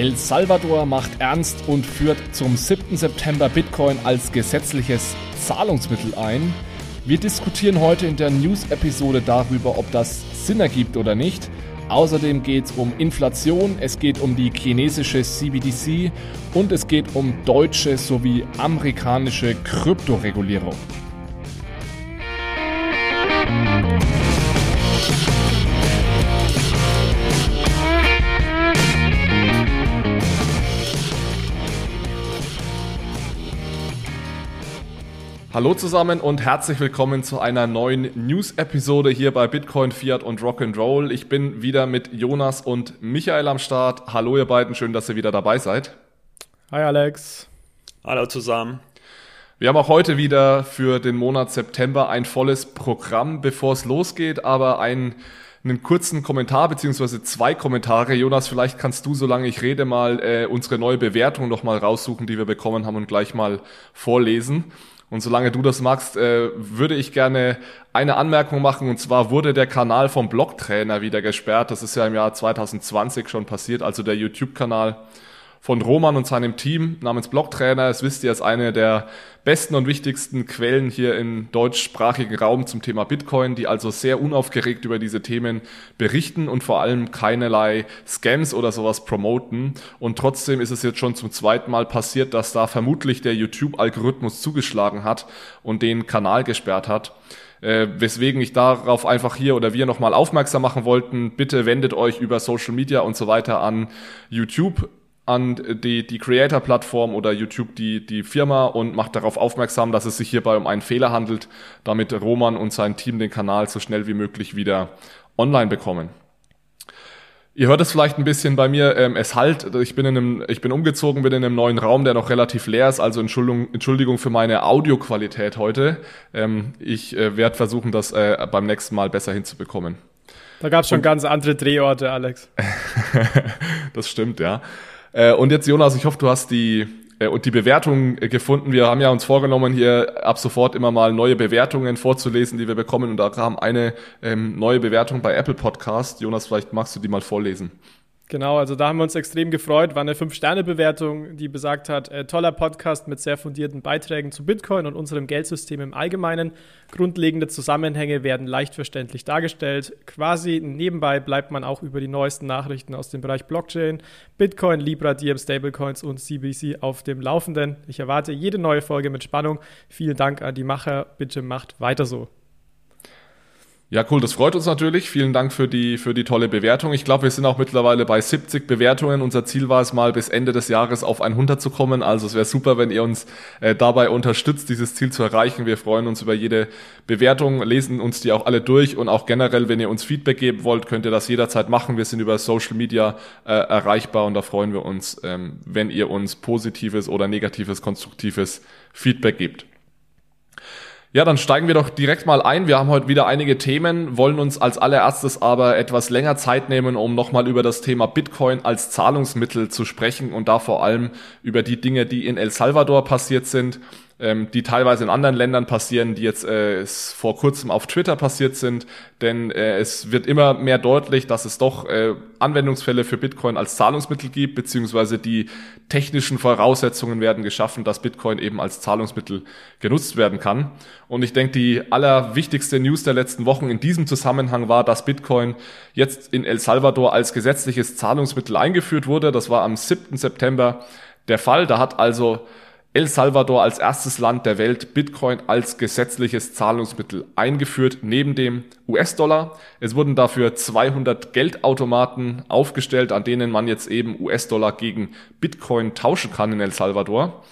El Salvador macht ernst und führt zum 7. September Bitcoin als gesetzliches Zahlungsmittel ein. Wir diskutieren heute in der News-Episode darüber, ob das Sinn ergibt oder nicht. Außerdem geht es um Inflation, es geht um die chinesische CBDC und es geht um deutsche sowie amerikanische Kryptoregulierung. Hallo zusammen und herzlich willkommen zu einer neuen News-Episode hier bei Bitcoin, Fiat und Rock'n'Roll. Ich bin wieder mit Jonas und Michael am Start. Hallo ihr beiden, schön, dass ihr wieder dabei seid. Hi Alex. Hallo zusammen. Wir haben auch heute wieder für den Monat September ein volles Programm, bevor es losgeht, aber ein einen kurzen Kommentar beziehungsweise zwei Kommentare. Jonas, vielleicht kannst du, solange ich rede, mal äh, unsere neue Bewertung noch mal raussuchen, die wir bekommen haben und gleich mal vorlesen. Und solange du das magst, äh, würde ich gerne eine Anmerkung machen. Und zwar wurde der Kanal vom Blogtrainer wieder gesperrt. Das ist ja im Jahr 2020 schon passiert. Also der YouTube-Kanal von Roman und seinem Team namens Blogtrainer. Es wisst ihr, ist eine der besten und wichtigsten Quellen hier im deutschsprachigen Raum zum Thema Bitcoin, die also sehr unaufgeregt über diese Themen berichten und vor allem keinerlei Scams oder sowas promoten. Und trotzdem ist es jetzt schon zum zweiten Mal passiert, dass da vermutlich der YouTube-Algorithmus zugeschlagen hat und den Kanal gesperrt hat. Äh, weswegen ich darauf einfach hier oder wir nochmal aufmerksam machen wollten. Bitte wendet euch über Social Media und so weiter an YouTube an die, die Creator-Plattform oder YouTube die, die Firma und macht darauf aufmerksam, dass es sich hierbei um einen Fehler handelt, damit Roman und sein Team den Kanal so schnell wie möglich wieder online bekommen. Ihr hört es vielleicht ein bisschen bei mir, ähm, es halt, ich bin in einem, ich bin umgezogen, bin in einem neuen Raum, der noch relativ leer ist, also Entschuldigung, Entschuldigung für meine Audioqualität heute. Ähm, ich äh, werde versuchen, das äh, beim nächsten Mal besser hinzubekommen. Da gab es schon und, ganz andere Drehorte, Alex. das stimmt, ja. Äh, und jetzt, Jonas, ich hoffe, du hast die äh, und die Bewertung äh, gefunden. Wir haben ja uns vorgenommen, hier ab sofort immer mal neue Bewertungen vorzulesen, die wir bekommen. Und da kam eine ähm, neue Bewertung bei Apple Podcast. Jonas, vielleicht magst du die mal vorlesen. Genau, also da haben wir uns extrem gefreut. War eine 5-Sterne-Bewertung, die besagt hat, äh, toller Podcast mit sehr fundierten Beiträgen zu Bitcoin und unserem Geldsystem im Allgemeinen. Grundlegende Zusammenhänge werden leicht verständlich dargestellt. Quasi nebenbei bleibt man auch über die neuesten Nachrichten aus dem Bereich Blockchain, Bitcoin, Libra, Diem, Stablecoins und CBC auf dem Laufenden. Ich erwarte jede neue Folge mit Spannung. Vielen Dank an die Macher. Bitte macht weiter so. Ja, cool, das freut uns natürlich. Vielen Dank für die, für die tolle Bewertung. Ich glaube, wir sind auch mittlerweile bei 70 Bewertungen. Unser Ziel war es mal bis Ende des Jahres auf 100 zu kommen. Also es wäre super, wenn ihr uns äh, dabei unterstützt, dieses Ziel zu erreichen. Wir freuen uns über jede Bewertung, lesen uns die auch alle durch und auch generell, wenn ihr uns Feedback geben wollt, könnt ihr das jederzeit machen. Wir sind über Social Media äh, erreichbar und da freuen wir uns, ähm, wenn ihr uns positives oder negatives, konstruktives Feedback gebt. Ja, dann steigen wir doch direkt mal ein. Wir haben heute wieder einige Themen, wollen uns als allererstes aber etwas länger Zeit nehmen, um nochmal über das Thema Bitcoin als Zahlungsmittel zu sprechen und da vor allem über die Dinge, die in El Salvador passiert sind ähm, die teilweise in anderen Ländern passieren, die jetzt äh, vor kurzem auf Twitter passiert sind. Denn äh, es wird immer mehr deutlich, dass es doch äh, Anwendungsfälle für Bitcoin als Zahlungsmittel gibt, beziehungsweise die technischen Voraussetzungen werden geschaffen, dass Bitcoin eben als Zahlungsmittel genutzt werden kann. Und ich denke, die allerwichtigste News der letzten Wochen in diesem Zusammenhang war, dass Bitcoin jetzt in El Salvador als gesetzliches Zahlungsmittel eingeführt wurde. Das war am 7. September der Fall. Da hat also El Salvador als erstes Land der Welt Bitcoin als gesetzliches Zahlungsmittel eingeführt, neben dem US-Dollar. Es wurden dafür 200 Geldautomaten aufgestellt, an denen man jetzt eben US-Dollar gegen Bitcoin tauschen kann in El Salvador.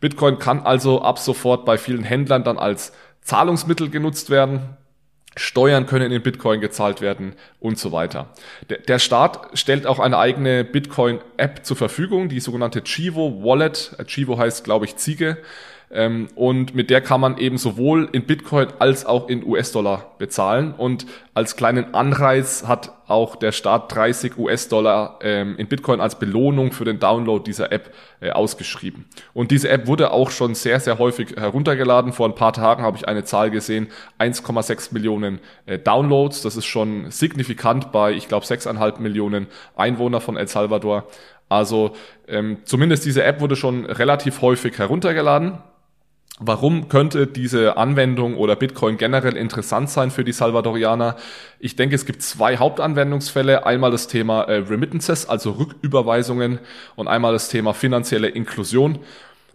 Bitcoin kann also ab sofort bei vielen Händlern dann als Zahlungsmittel genutzt werden. Steuern können in Bitcoin gezahlt werden und so weiter. Der, Staat stellt auch eine eigene Bitcoin-App zur Verfügung, die sogenannte Chivo Wallet. Chivo heißt, glaube ich, Ziege. Ähm, und mit der kann man eben sowohl in Bitcoin als auch in US-Dollar bezahlen. Und als kleinen Anreiz hat auch der Staat 30 US-Dollar ähm, in Bitcoin als Belohnung für den Download dieser App äh, ausgeschrieben. Und diese App wurde auch schon sehr, sehr häufig heruntergeladen. Vor ein paar Tagen habe ich eine Zahl gesehen, 1,6 Millionen äh, Downloads. Das ist schon signifikant bei, ich glaube, 6,5 Millionen Einwohner von El Salvador. Also ähm, zumindest diese App wurde schon relativ häufig heruntergeladen. Warum könnte diese Anwendung oder Bitcoin generell interessant sein für die Salvadorianer? Ich denke, es gibt zwei Hauptanwendungsfälle. Einmal das Thema äh, Remittances, also Rücküberweisungen und einmal das Thema finanzielle Inklusion.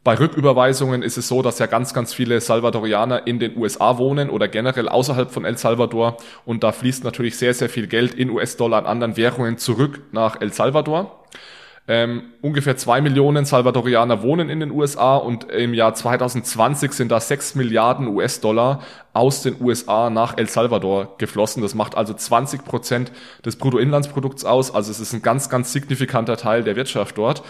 Bei Rücküberweisungen ist es so, dass ja ganz, ganz viele Salvadorianer in den USA wohnen oder generell außerhalb von El Salvador und da fließt natürlich sehr, sehr viel Geld in US-Dollar an anderen Währungen zurück nach El Salvador. Ähm, ungefähr zwei Millionen Salvadorianer wohnen in den USA und im Jahr 2020 sind da sechs Milliarden US-Dollar aus den USA nach El Salvador geflossen. Das macht also 20 Prozent des Bruttoinlandsprodukts aus. Also es ist ein ganz, ganz signifikanter Teil der Wirtschaft dort.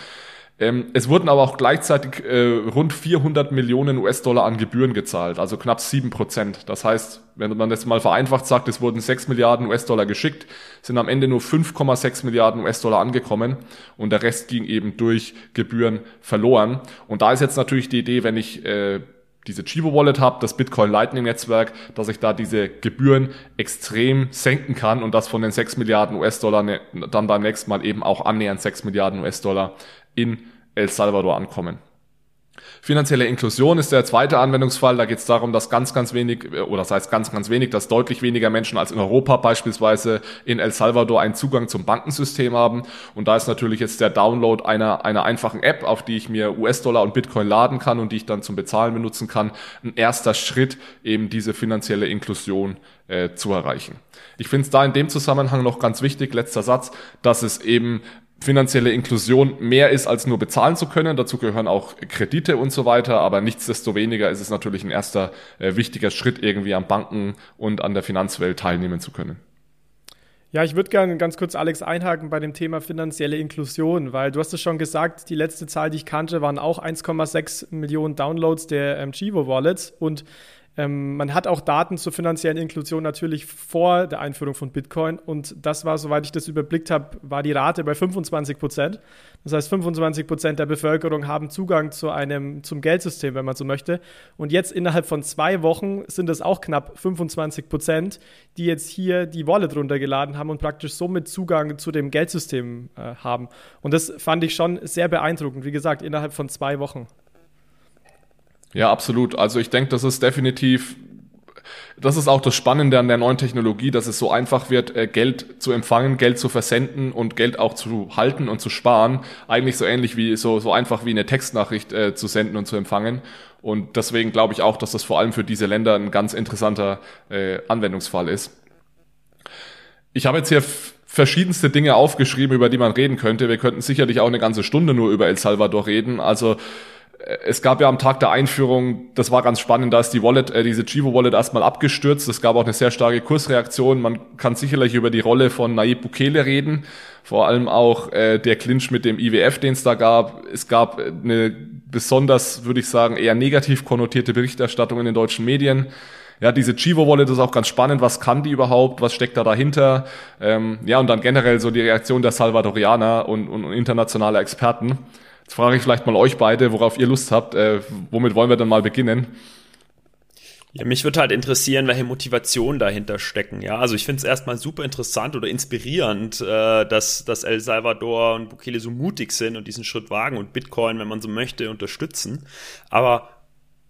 Ähm, es wurden aber auch gleichzeitig äh, rund 400 Millionen US-Dollar an Gebühren gezahlt, also knapp sieben Prozent. Das heißt, wenn man das mal vereinfacht sagt, es wurden 6 Milliarden US-Dollar geschickt, sind am Ende nur 5,6 Milliarden US-Dollar angekommen und der Rest ging eben durch Gebühren verloren. Und da ist jetzt natürlich die Idee, wenn ich äh, diese Chivo Wallet habe, das Bitcoin Lightning Netzwerk, dass ich da diese Gebühren extrem senken kann und das von den 6 Milliarden US-Dollar ne, dann beim nächsten Mal eben auch annähernd 6 Milliarden US-Dollar in El Salvador ankommen. Finanzielle Inklusion ist der zweite Anwendungsfall. Da geht es darum, dass ganz, ganz wenig, oder das heißt ganz, ganz wenig, dass deutlich weniger Menschen als in Europa beispielsweise in El Salvador einen Zugang zum Bankensystem haben. Und da ist natürlich jetzt der Download einer, einer einfachen App, auf die ich mir US-Dollar und Bitcoin laden kann und die ich dann zum Bezahlen benutzen kann, ein erster Schritt, eben diese finanzielle Inklusion äh, zu erreichen. Ich finde es da in dem Zusammenhang noch ganz wichtig, letzter Satz, dass es eben finanzielle Inklusion mehr ist, als nur bezahlen zu können. Dazu gehören auch Kredite und so weiter, aber nichtsdestoweniger ist es natürlich ein erster äh, wichtiger Schritt, irgendwie am Banken und an der Finanzwelt teilnehmen zu können. Ja, ich würde gerne ganz kurz, Alex, einhaken bei dem Thema finanzielle Inklusion, weil du hast es schon gesagt, die letzte Zahl, die ich kannte, waren auch 1,6 Millionen Downloads der ähm, Chivo Wallets und ähm, man hat auch Daten zur finanziellen Inklusion natürlich vor der Einführung von Bitcoin und das war, soweit ich das überblickt habe, war die Rate bei 25 Prozent. Das heißt, 25 Prozent der Bevölkerung haben Zugang zu einem, zum Geldsystem, wenn man so möchte. Und jetzt innerhalb von zwei Wochen sind es auch knapp 25 Prozent, die jetzt hier die Wallet runtergeladen haben und praktisch somit Zugang zu dem Geldsystem äh, haben. Und das fand ich schon sehr beeindruckend. Wie gesagt, innerhalb von zwei Wochen. Ja, absolut. Also ich denke, das ist definitiv, das ist auch das Spannende an der neuen Technologie, dass es so einfach wird, äh, Geld zu empfangen, Geld zu versenden und Geld auch zu halten und zu sparen. Eigentlich so ähnlich wie so, so einfach wie eine Textnachricht äh, zu senden und zu empfangen. Und deswegen glaube ich auch, dass das vor allem für diese Länder ein ganz interessanter äh, Anwendungsfall ist. Ich habe jetzt hier verschiedenste Dinge aufgeschrieben, über die man reden könnte. Wir könnten sicherlich auch eine ganze Stunde nur über El Salvador reden. Also es gab ja am Tag der Einführung, das war ganz spannend, da ist die Wallet, äh, diese Chivo Wallet erstmal abgestürzt. Es gab auch eine sehr starke Kursreaktion. Man kann sicherlich über die Rolle von Nayib Bukele reden. Vor allem auch äh, der Clinch mit dem IWF, den es da gab. Es gab eine besonders, würde ich sagen, eher negativ konnotierte Berichterstattung in den deutschen Medien. Ja, diese Chivo Wallet ist auch ganz spannend. Was kann die überhaupt? Was steckt da dahinter? Ähm, ja, und dann generell so die Reaktion der Salvadorianer und, und, und internationaler Experten. Jetzt frage ich vielleicht mal euch beide, worauf ihr Lust habt. Äh, womit wollen wir dann mal beginnen? Ja, mich würde halt interessieren, welche Motivationen dahinter stecken. Ja, also ich finde es erstmal super interessant oder inspirierend, äh, dass, dass El Salvador und Bukele so mutig sind und diesen Schritt wagen und Bitcoin, wenn man so möchte, unterstützen. Aber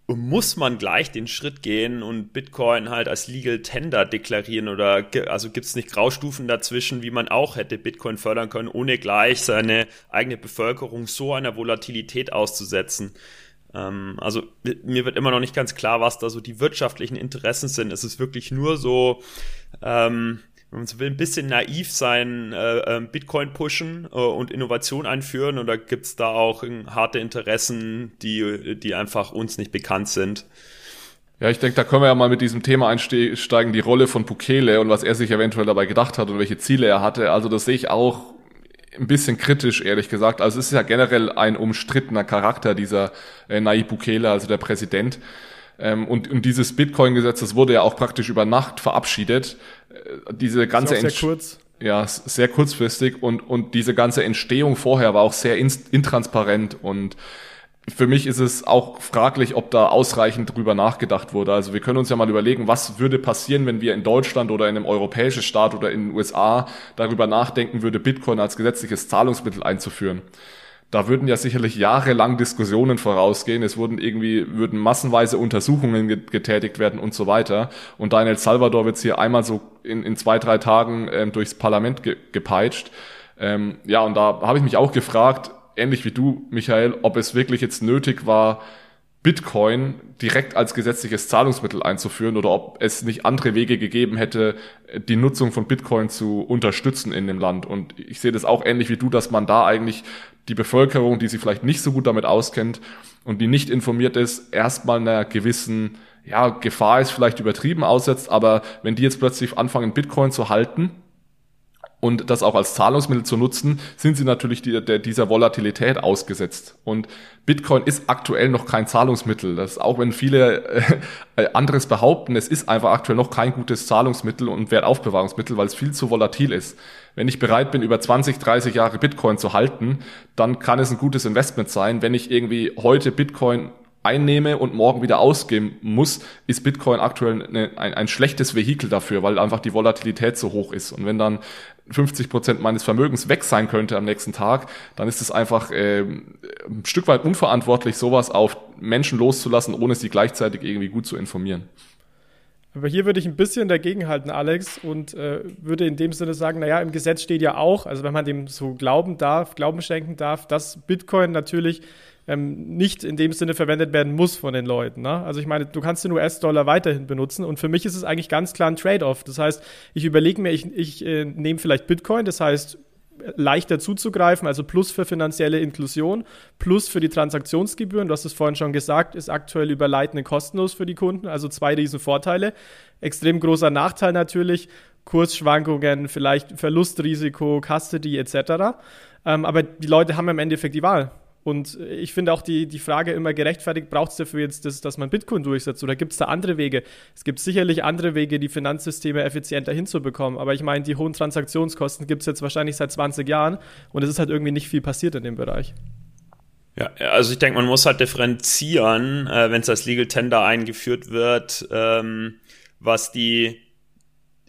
muss man gleich den Schritt gehen und Bitcoin halt als Legal Tender deklarieren oder also gibt es nicht Graustufen dazwischen, wie man auch hätte Bitcoin fördern können, ohne gleich seine eigene Bevölkerung so einer Volatilität auszusetzen. Ähm, also mir wird immer noch nicht ganz klar, was da so die wirtschaftlichen Interessen sind. Es ist wirklich nur so, ähm, wenn man so will, ein bisschen naiv sein, äh, ähm, Bitcoin pushen äh, und Innovation einführen oder gibt es da auch harte Interessen, die, die einfach uns nicht bekannt sind? Ja, ich denke, da können wir ja mal mit diesem Thema einsteigen, die Rolle von Bukele und was er sich eventuell dabei gedacht hat und welche Ziele er hatte. Also das sehe ich auch ein bisschen kritisch, ehrlich gesagt. Also es ist ja generell ein umstrittener Charakter, dieser äh, Nayib Bukele, also der Präsident. Ähm, und, und dieses Bitcoin-Gesetz, das wurde ja auch praktisch über Nacht verabschiedet. Äh, diese ganze sehr kurz. Ja, sehr kurzfristig und, und diese ganze Entstehung vorher war auch sehr intransparent und für mich ist es auch fraglich, ob da ausreichend drüber nachgedacht wurde. Also wir können uns ja mal überlegen, was würde passieren, wenn wir in Deutschland oder in einem europäischen Staat oder in den USA darüber nachdenken würde, Bitcoin als gesetzliches Zahlungsmittel einzuführen. Da würden ja sicherlich jahrelang Diskussionen vorausgehen. Es wurden irgendwie, würden massenweise Untersuchungen getätigt werden und so weiter. Und da in El Salvador wird es hier einmal so in, in zwei, drei Tagen ähm, durchs Parlament ge gepeitscht. Ähm, ja, und da habe ich mich auch gefragt, ähnlich wie du, Michael, ob es wirklich jetzt nötig war, Bitcoin direkt als gesetzliches Zahlungsmittel einzuführen oder ob es nicht andere Wege gegeben hätte, die Nutzung von Bitcoin zu unterstützen in dem Land. Und ich sehe das auch ähnlich wie du, dass man da eigentlich die Bevölkerung, die sich vielleicht nicht so gut damit auskennt und die nicht informiert ist, erstmal einer gewissen ja, Gefahr ist vielleicht übertrieben aussetzt, aber wenn die jetzt plötzlich anfangen, Bitcoin zu halten, und das auch als Zahlungsmittel zu nutzen, sind sie natürlich die, der, dieser Volatilität ausgesetzt. Und Bitcoin ist aktuell noch kein Zahlungsmittel. Das auch wenn viele äh, anderes behaupten, es ist einfach aktuell noch kein gutes Zahlungsmittel und Wertaufbewahrungsmittel, weil es viel zu volatil ist. Wenn ich bereit bin, über 20, 30 Jahre Bitcoin zu halten, dann kann es ein gutes Investment sein. Wenn ich irgendwie heute Bitcoin einnehme und morgen wieder ausgeben muss, ist Bitcoin aktuell eine, ein, ein schlechtes Vehikel dafür, weil einfach die Volatilität so hoch ist. Und wenn dann 50 Prozent meines Vermögens weg sein könnte am nächsten Tag, dann ist es einfach äh, ein Stück weit unverantwortlich, sowas auf Menschen loszulassen, ohne sie gleichzeitig irgendwie gut zu informieren. Aber hier würde ich ein bisschen dagegenhalten, Alex, und äh, würde in dem Sinne sagen, naja, im Gesetz steht ja auch, also wenn man dem so glauben darf, Glauben schenken darf, dass Bitcoin natürlich ähm, nicht in dem Sinne verwendet werden muss von den Leuten. Ne? Also ich meine, du kannst den US-Dollar weiterhin benutzen und für mich ist es eigentlich ganz klar ein Trade-off. Das heißt, ich überlege mir, ich, ich äh, nehme vielleicht Bitcoin, das heißt leichter zuzugreifen, also plus für finanzielle Inklusion, plus für die Transaktionsgebühren. Du hast es vorhin schon gesagt, ist aktuell über Lightning kostenlos für die Kunden, also zwei riesen Vorteile. Extrem großer Nachteil natürlich, Kursschwankungen, vielleicht Verlustrisiko, Custody etc. Ähm, aber die Leute haben im Endeffekt die Wahl. Und ich finde auch die, die Frage immer gerechtfertigt, braucht es dafür jetzt, das, dass man Bitcoin durchsetzt oder gibt es da andere Wege? Es gibt sicherlich andere Wege, die Finanzsysteme effizienter hinzubekommen. Aber ich meine, die hohen Transaktionskosten gibt es jetzt wahrscheinlich seit 20 Jahren und es ist halt irgendwie nicht viel passiert in dem Bereich. Ja, also ich denke, man muss halt differenzieren, äh, wenn es als Legal Tender eingeführt wird, ähm, was die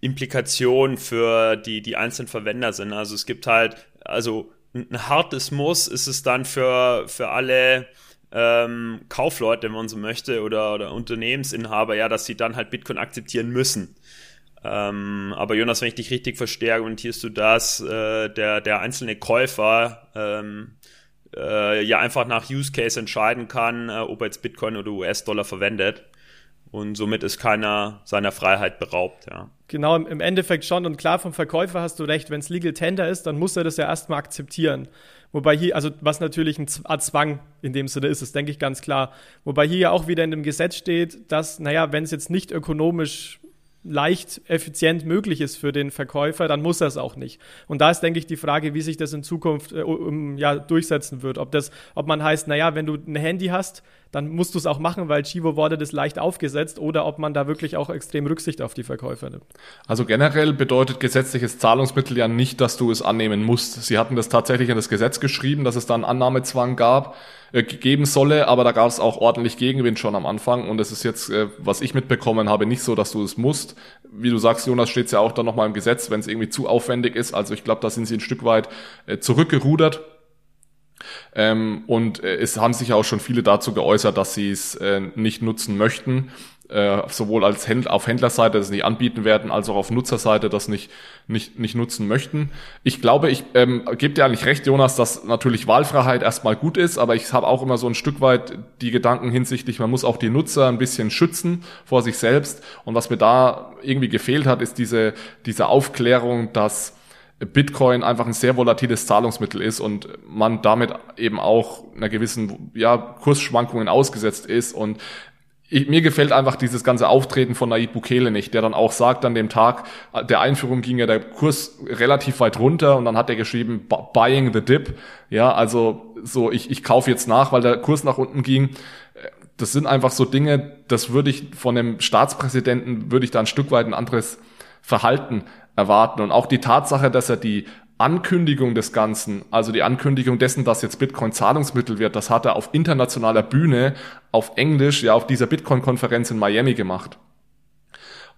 Implikationen für die, die einzelnen Verwender sind. Also es gibt halt, also ein hartes Muss ist es dann für, für alle ähm, Kaufleute, wenn man so möchte, oder, oder Unternehmensinhaber, ja, dass sie dann halt Bitcoin akzeptieren müssen. Ähm, aber Jonas, wenn ich dich richtig verstehe, argumentierst du, dass äh, der, der einzelne Käufer ähm, äh, ja einfach nach Use Case entscheiden kann, äh, ob er jetzt Bitcoin oder US-Dollar verwendet und somit ist keiner seiner Freiheit beraubt, ja. Genau, im Endeffekt schon. Und klar, vom Verkäufer hast du recht, wenn es Legal Tender ist, dann muss er das ja erstmal akzeptieren. Wobei hier, also was natürlich ein Zwang in dem Sinne ist, das denke ich ganz klar. Wobei hier ja auch wieder in dem Gesetz steht, dass, naja, wenn es jetzt nicht ökonomisch leicht effizient möglich ist für den Verkäufer, dann muss er es auch nicht. Und da ist, denke ich, die Frage, wie sich das in Zukunft äh, um, ja, durchsetzen wird. Ob, das, ob man heißt, naja, wenn du ein Handy hast, dann musst du es auch machen, weil Chivo wurde das leicht aufgesetzt oder ob man da wirklich auch extrem Rücksicht auf die Verkäufer nimmt. Also generell bedeutet gesetzliches Zahlungsmittel ja nicht, dass du es annehmen musst. Sie hatten das tatsächlich in das Gesetz geschrieben, dass es da einen Annahmezwang gab, äh, geben solle, aber da gab es auch ordentlich Gegenwind schon am Anfang und es ist jetzt, äh, was ich mitbekommen habe, nicht so, dass du es musst. Wie du sagst, Jonas, steht es ja auch dann nochmal im Gesetz, wenn es irgendwie zu aufwendig ist. Also ich glaube, da sind sie ein Stück weit äh, zurückgerudert ähm, und äh, es haben sich auch schon viele dazu geäußert, dass sie es äh, nicht nutzen möchten. Äh, sowohl als Händler, auf Händlerseite das nicht anbieten werden, als auch auf Nutzerseite das nicht, nicht, nicht nutzen möchten. Ich glaube, ich ähm, gebe dir eigentlich recht, Jonas, dass natürlich Wahlfreiheit erstmal gut ist, aber ich habe auch immer so ein Stück weit die Gedanken hinsichtlich, man muss auch die Nutzer ein bisschen schützen vor sich selbst. Und was mir da irgendwie gefehlt hat, ist diese, diese Aufklärung, dass Bitcoin einfach ein sehr volatiles Zahlungsmittel ist und man damit eben auch einer gewissen ja, Kursschwankungen ausgesetzt ist. Und ich, mir gefällt einfach dieses ganze Auftreten von Nayib Bukele nicht, der dann auch sagt, an dem Tag der Einführung ging ja der Kurs relativ weit runter und dann hat er geschrieben, buying the dip. Ja, also so, ich, ich kaufe jetzt nach, weil der Kurs nach unten ging. Das sind einfach so Dinge, das würde ich von einem Staatspräsidenten, würde ich da ein Stück weit ein anderes Verhalten erwarten. Und auch die Tatsache, dass er die Ankündigung des Ganzen, also die Ankündigung dessen, dass jetzt Bitcoin Zahlungsmittel wird, das hat er auf internationaler Bühne auf Englisch, ja auf dieser Bitcoin-Konferenz in Miami gemacht.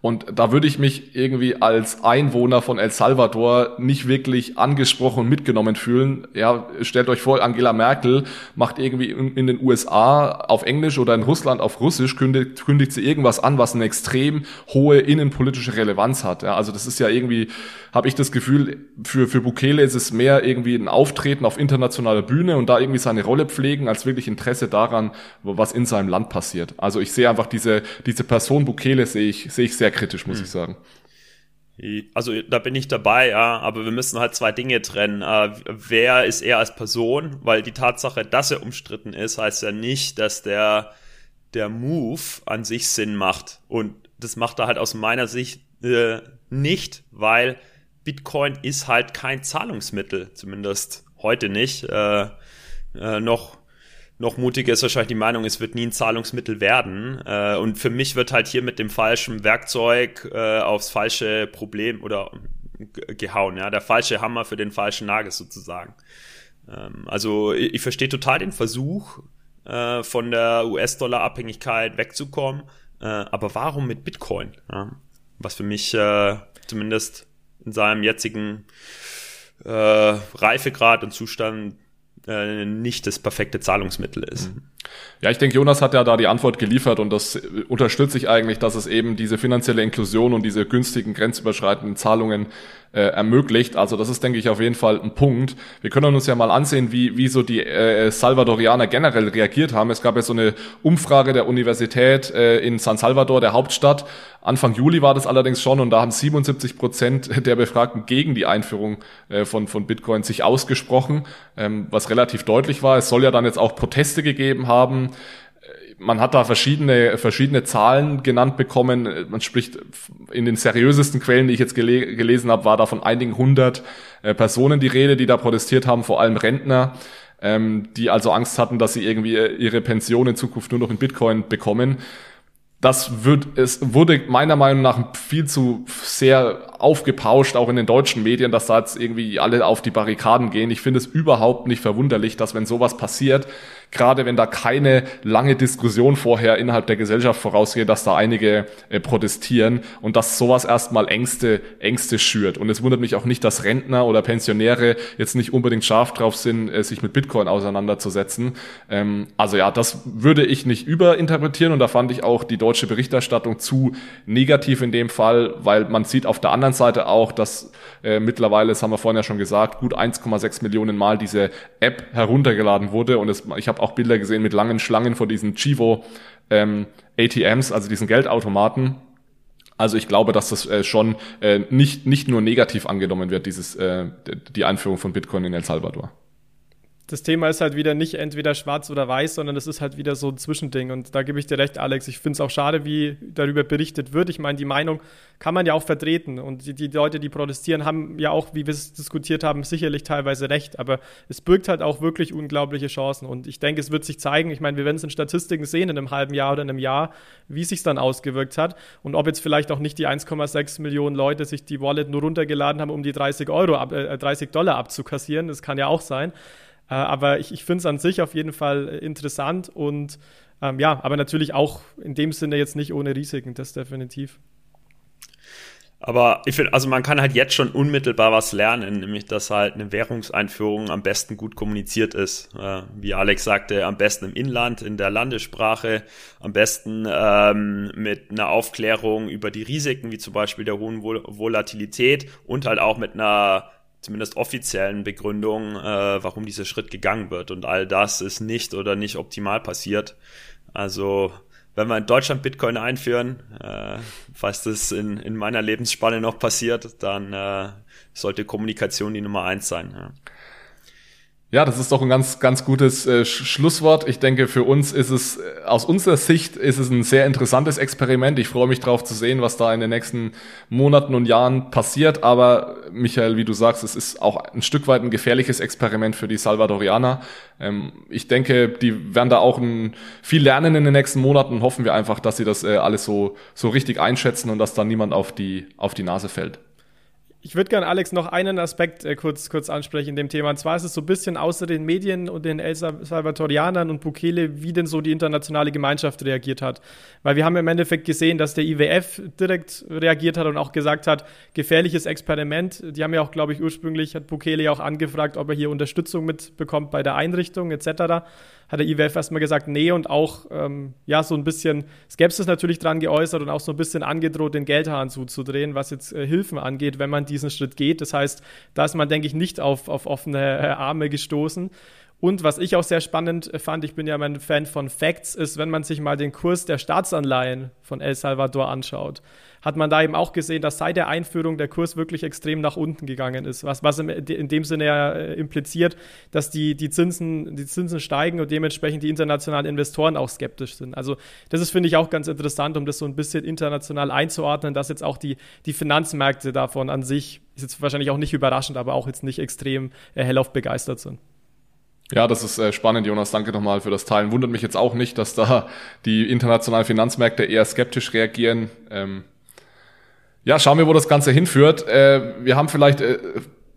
Und da würde ich mich irgendwie als Einwohner von El Salvador nicht wirklich angesprochen und mitgenommen fühlen. Ja, stellt euch vor, Angela Merkel macht irgendwie in, den USA auf Englisch oder in Russland auf Russisch, kündigt, kündigt sie irgendwas an, was eine extrem hohe innenpolitische Relevanz hat. Ja, also das ist ja irgendwie, habe ich das Gefühl, für, für Bukele ist es mehr irgendwie ein Auftreten auf internationaler Bühne und da irgendwie seine Rolle pflegen, als wirklich Interesse daran, was in seinem Land passiert. Also ich sehe einfach diese, diese Person Bukele sehe ich, sehe ich sehr kritisch, muss hm. ich sagen. Also da bin ich dabei, ja, aber wir müssen halt zwei Dinge trennen. Äh, wer ist er als Person? Weil die Tatsache, dass er umstritten ist, heißt ja nicht, dass der, der Move an sich Sinn macht. Und das macht er halt aus meiner Sicht äh, nicht, weil Bitcoin ist halt kein Zahlungsmittel, zumindest heute nicht. Äh, äh, noch noch mutiger ist wahrscheinlich die Meinung, es wird nie ein Zahlungsmittel werden. Äh, und für mich wird halt hier mit dem falschen Werkzeug äh, aufs falsche Problem oder gehauen, ja, der falsche Hammer für den falschen Nagel sozusagen. Ähm, also ich, ich verstehe total den Versuch, äh, von der US-Dollar-Abhängigkeit wegzukommen, äh, aber warum mit Bitcoin? Ja? Was für mich äh, zumindest in seinem jetzigen äh, Reifegrad und Zustand äh, nicht das perfekte Zahlungsmittel ist. Mhm. Ja, ich denke, Jonas hat ja da die Antwort geliefert und das unterstütze ich eigentlich, dass es eben diese finanzielle Inklusion und diese günstigen grenzüberschreitenden Zahlungen äh, ermöglicht. Also das ist, denke ich, auf jeden Fall ein Punkt. Wir können uns ja mal ansehen, wie, wie so die äh, Salvadorianer generell reagiert haben. Es gab ja so eine Umfrage der Universität äh, in San Salvador, der Hauptstadt. Anfang Juli war das allerdings schon und da haben 77 Prozent der Befragten gegen die Einführung äh, von, von Bitcoin sich ausgesprochen, ähm, was relativ deutlich war. Es soll ja dann jetzt auch Proteste gegeben haben man hat da verschiedene, verschiedene Zahlen genannt bekommen. Man spricht in den seriösesten Quellen, die ich jetzt gele gelesen habe, war da von einigen hundert äh, Personen die Rede, die da protestiert haben, vor allem Rentner, ähm, die also Angst hatten, dass sie irgendwie ihre Pension in Zukunft nur noch in Bitcoin bekommen das wird, es wurde meiner Meinung nach viel zu sehr aufgepauscht, auch in den deutschen Medien, dass da jetzt irgendwie alle auf die Barrikaden gehen. Ich finde es überhaupt nicht verwunderlich, dass wenn sowas passiert, gerade wenn da keine lange Diskussion vorher innerhalb der Gesellschaft vorausgeht, dass da einige äh, protestieren und dass sowas erstmal Ängste, Ängste schürt. Und es wundert mich auch nicht, dass Rentner oder Pensionäre jetzt nicht unbedingt scharf drauf sind, äh, sich mit Bitcoin auseinanderzusetzen. Ähm, also ja, das würde ich nicht überinterpretieren und da fand ich auch die deutsche Berichterstattung zu negativ in dem Fall, weil man sieht auf der anderen Seite auch, dass äh, mittlerweile, das haben wir vorhin ja schon gesagt, gut 1,6 Millionen Mal diese App heruntergeladen wurde und es, ich habe Bilder gesehen mit langen Schlangen vor diesen Chivo ähm, ATMs, also diesen Geldautomaten. Also ich glaube, dass das äh, schon äh, nicht, nicht nur negativ angenommen wird, dieses, äh, die Einführung von Bitcoin in El Salvador das Thema ist halt wieder nicht entweder schwarz oder weiß, sondern es ist halt wieder so ein Zwischending. Und da gebe ich dir recht, Alex. Ich finde es auch schade, wie darüber berichtet wird. Ich meine, die Meinung kann man ja auch vertreten. Und die, die Leute, die protestieren, haben ja auch, wie wir es diskutiert haben, sicherlich teilweise recht. Aber es birgt halt auch wirklich unglaubliche Chancen. Und ich denke, es wird sich zeigen. Ich meine, wir werden es in Statistiken sehen in einem halben Jahr oder in einem Jahr, wie sich dann ausgewirkt hat. Und ob jetzt vielleicht auch nicht die 1,6 Millionen Leute sich die Wallet nur runtergeladen haben, um die 30 Euro, äh, 30 Dollar abzukassieren. Das kann ja auch sein. Äh, aber ich, ich finde es an sich auf jeden Fall äh, interessant und ähm, ja, aber natürlich auch in dem Sinne jetzt nicht ohne Risiken, das definitiv. Aber ich finde, also man kann halt jetzt schon unmittelbar was lernen, nämlich dass halt eine Währungseinführung am besten gut kommuniziert ist. Äh, wie Alex sagte, am besten im Inland, in der Landessprache, am besten ähm, mit einer Aufklärung über die Risiken, wie zum Beispiel der hohen Vol Volatilität und halt auch mit einer zumindest offiziellen Begründung, äh, warum dieser Schritt gegangen wird. Und all das ist nicht oder nicht optimal passiert. Also wenn wir in Deutschland Bitcoin einführen, äh, falls das in, in meiner Lebensspanne noch passiert, dann äh, sollte Kommunikation die Nummer eins sein. Ja. Ja, das ist doch ein ganz, ganz gutes äh, Schlusswort. Ich denke, für uns ist es, äh, aus unserer Sicht ist es ein sehr interessantes Experiment. Ich freue mich darauf zu sehen, was da in den nächsten Monaten und Jahren passiert. Aber Michael, wie du sagst, es ist auch ein Stück weit ein gefährliches Experiment für die Salvadorianer. Ähm, ich denke, die werden da auch ein, viel lernen in den nächsten Monaten. Hoffen wir einfach, dass sie das äh, alles so, so richtig einschätzen und dass da niemand auf die, auf die Nase fällt Ich würde gerne, Alex, noch einen Aspekt äh, kurz, kurz ansprechen in dem Thema. Und zwar ist es so ein bisschen außer den Medien und den El Salvadorianern und Bukele, wie denn so die internationale Gemeinschaft reagiert hat. Weil wir haben im Endeffekt gesehen, dass der IWF direkt reagiert hat und auch gesagt hat, gefährliches Experiment. Die haben ja auch, glaube ich, ursprünglich, hat Bukele ja auch angefragt, ob er hier Unterstützung mitbekommt bei der Einrichtung etc hat der IWF erstmal gesagt, nee und auch ähm, ja so ein bisschen Skepsis natürlich dran geäußert und auch so ein bisschen angedroht, den Geldhahn zuzudrehen, was jetzt äh, Hilfen angeht, wenn man diesen Schritt geht. Das heißt, da ist man, denke ich, nicht auf, auf offene äh, Arme gestoßen. Und was ich auch sehr spannend äh, fand, ich bin ja mein Fan von Facts, ist, wenn man sich mal den Kurs der Staatsanleihen von El Salvador anschaut hat man da eben auch gesehen, dass seit der Einführung der Kurs wirklich extrem nach unten gegangen ist. Was, was in dem Sinne ja äh, impliziert, dass die, die, Zinsen, die Zinsen steigen und dementsprechend die internationalen Investoren auch skeptisch sind. Also das ist, finde ich, auch ganz interessant, um das so ein bisschen international einzuordnen, dass jetzt auch die, die Finanzmärkte davon an sich, ist jetzt wahrscheinlich auch nicht überraschend, aber auch jetzt nicht extrem äh, hellauf begeistert sind. Ja, das ist äh, spannend, Jonas. Danke nochmal für das Teilen. Wundert mich jetzt auch nicht, dass da die internationalen Finanzmärkte eher skeptisch reagieren. Ähm, ja, schauen wir, wo das Ganze hinführt. Äh, wir haben vielleicht äh,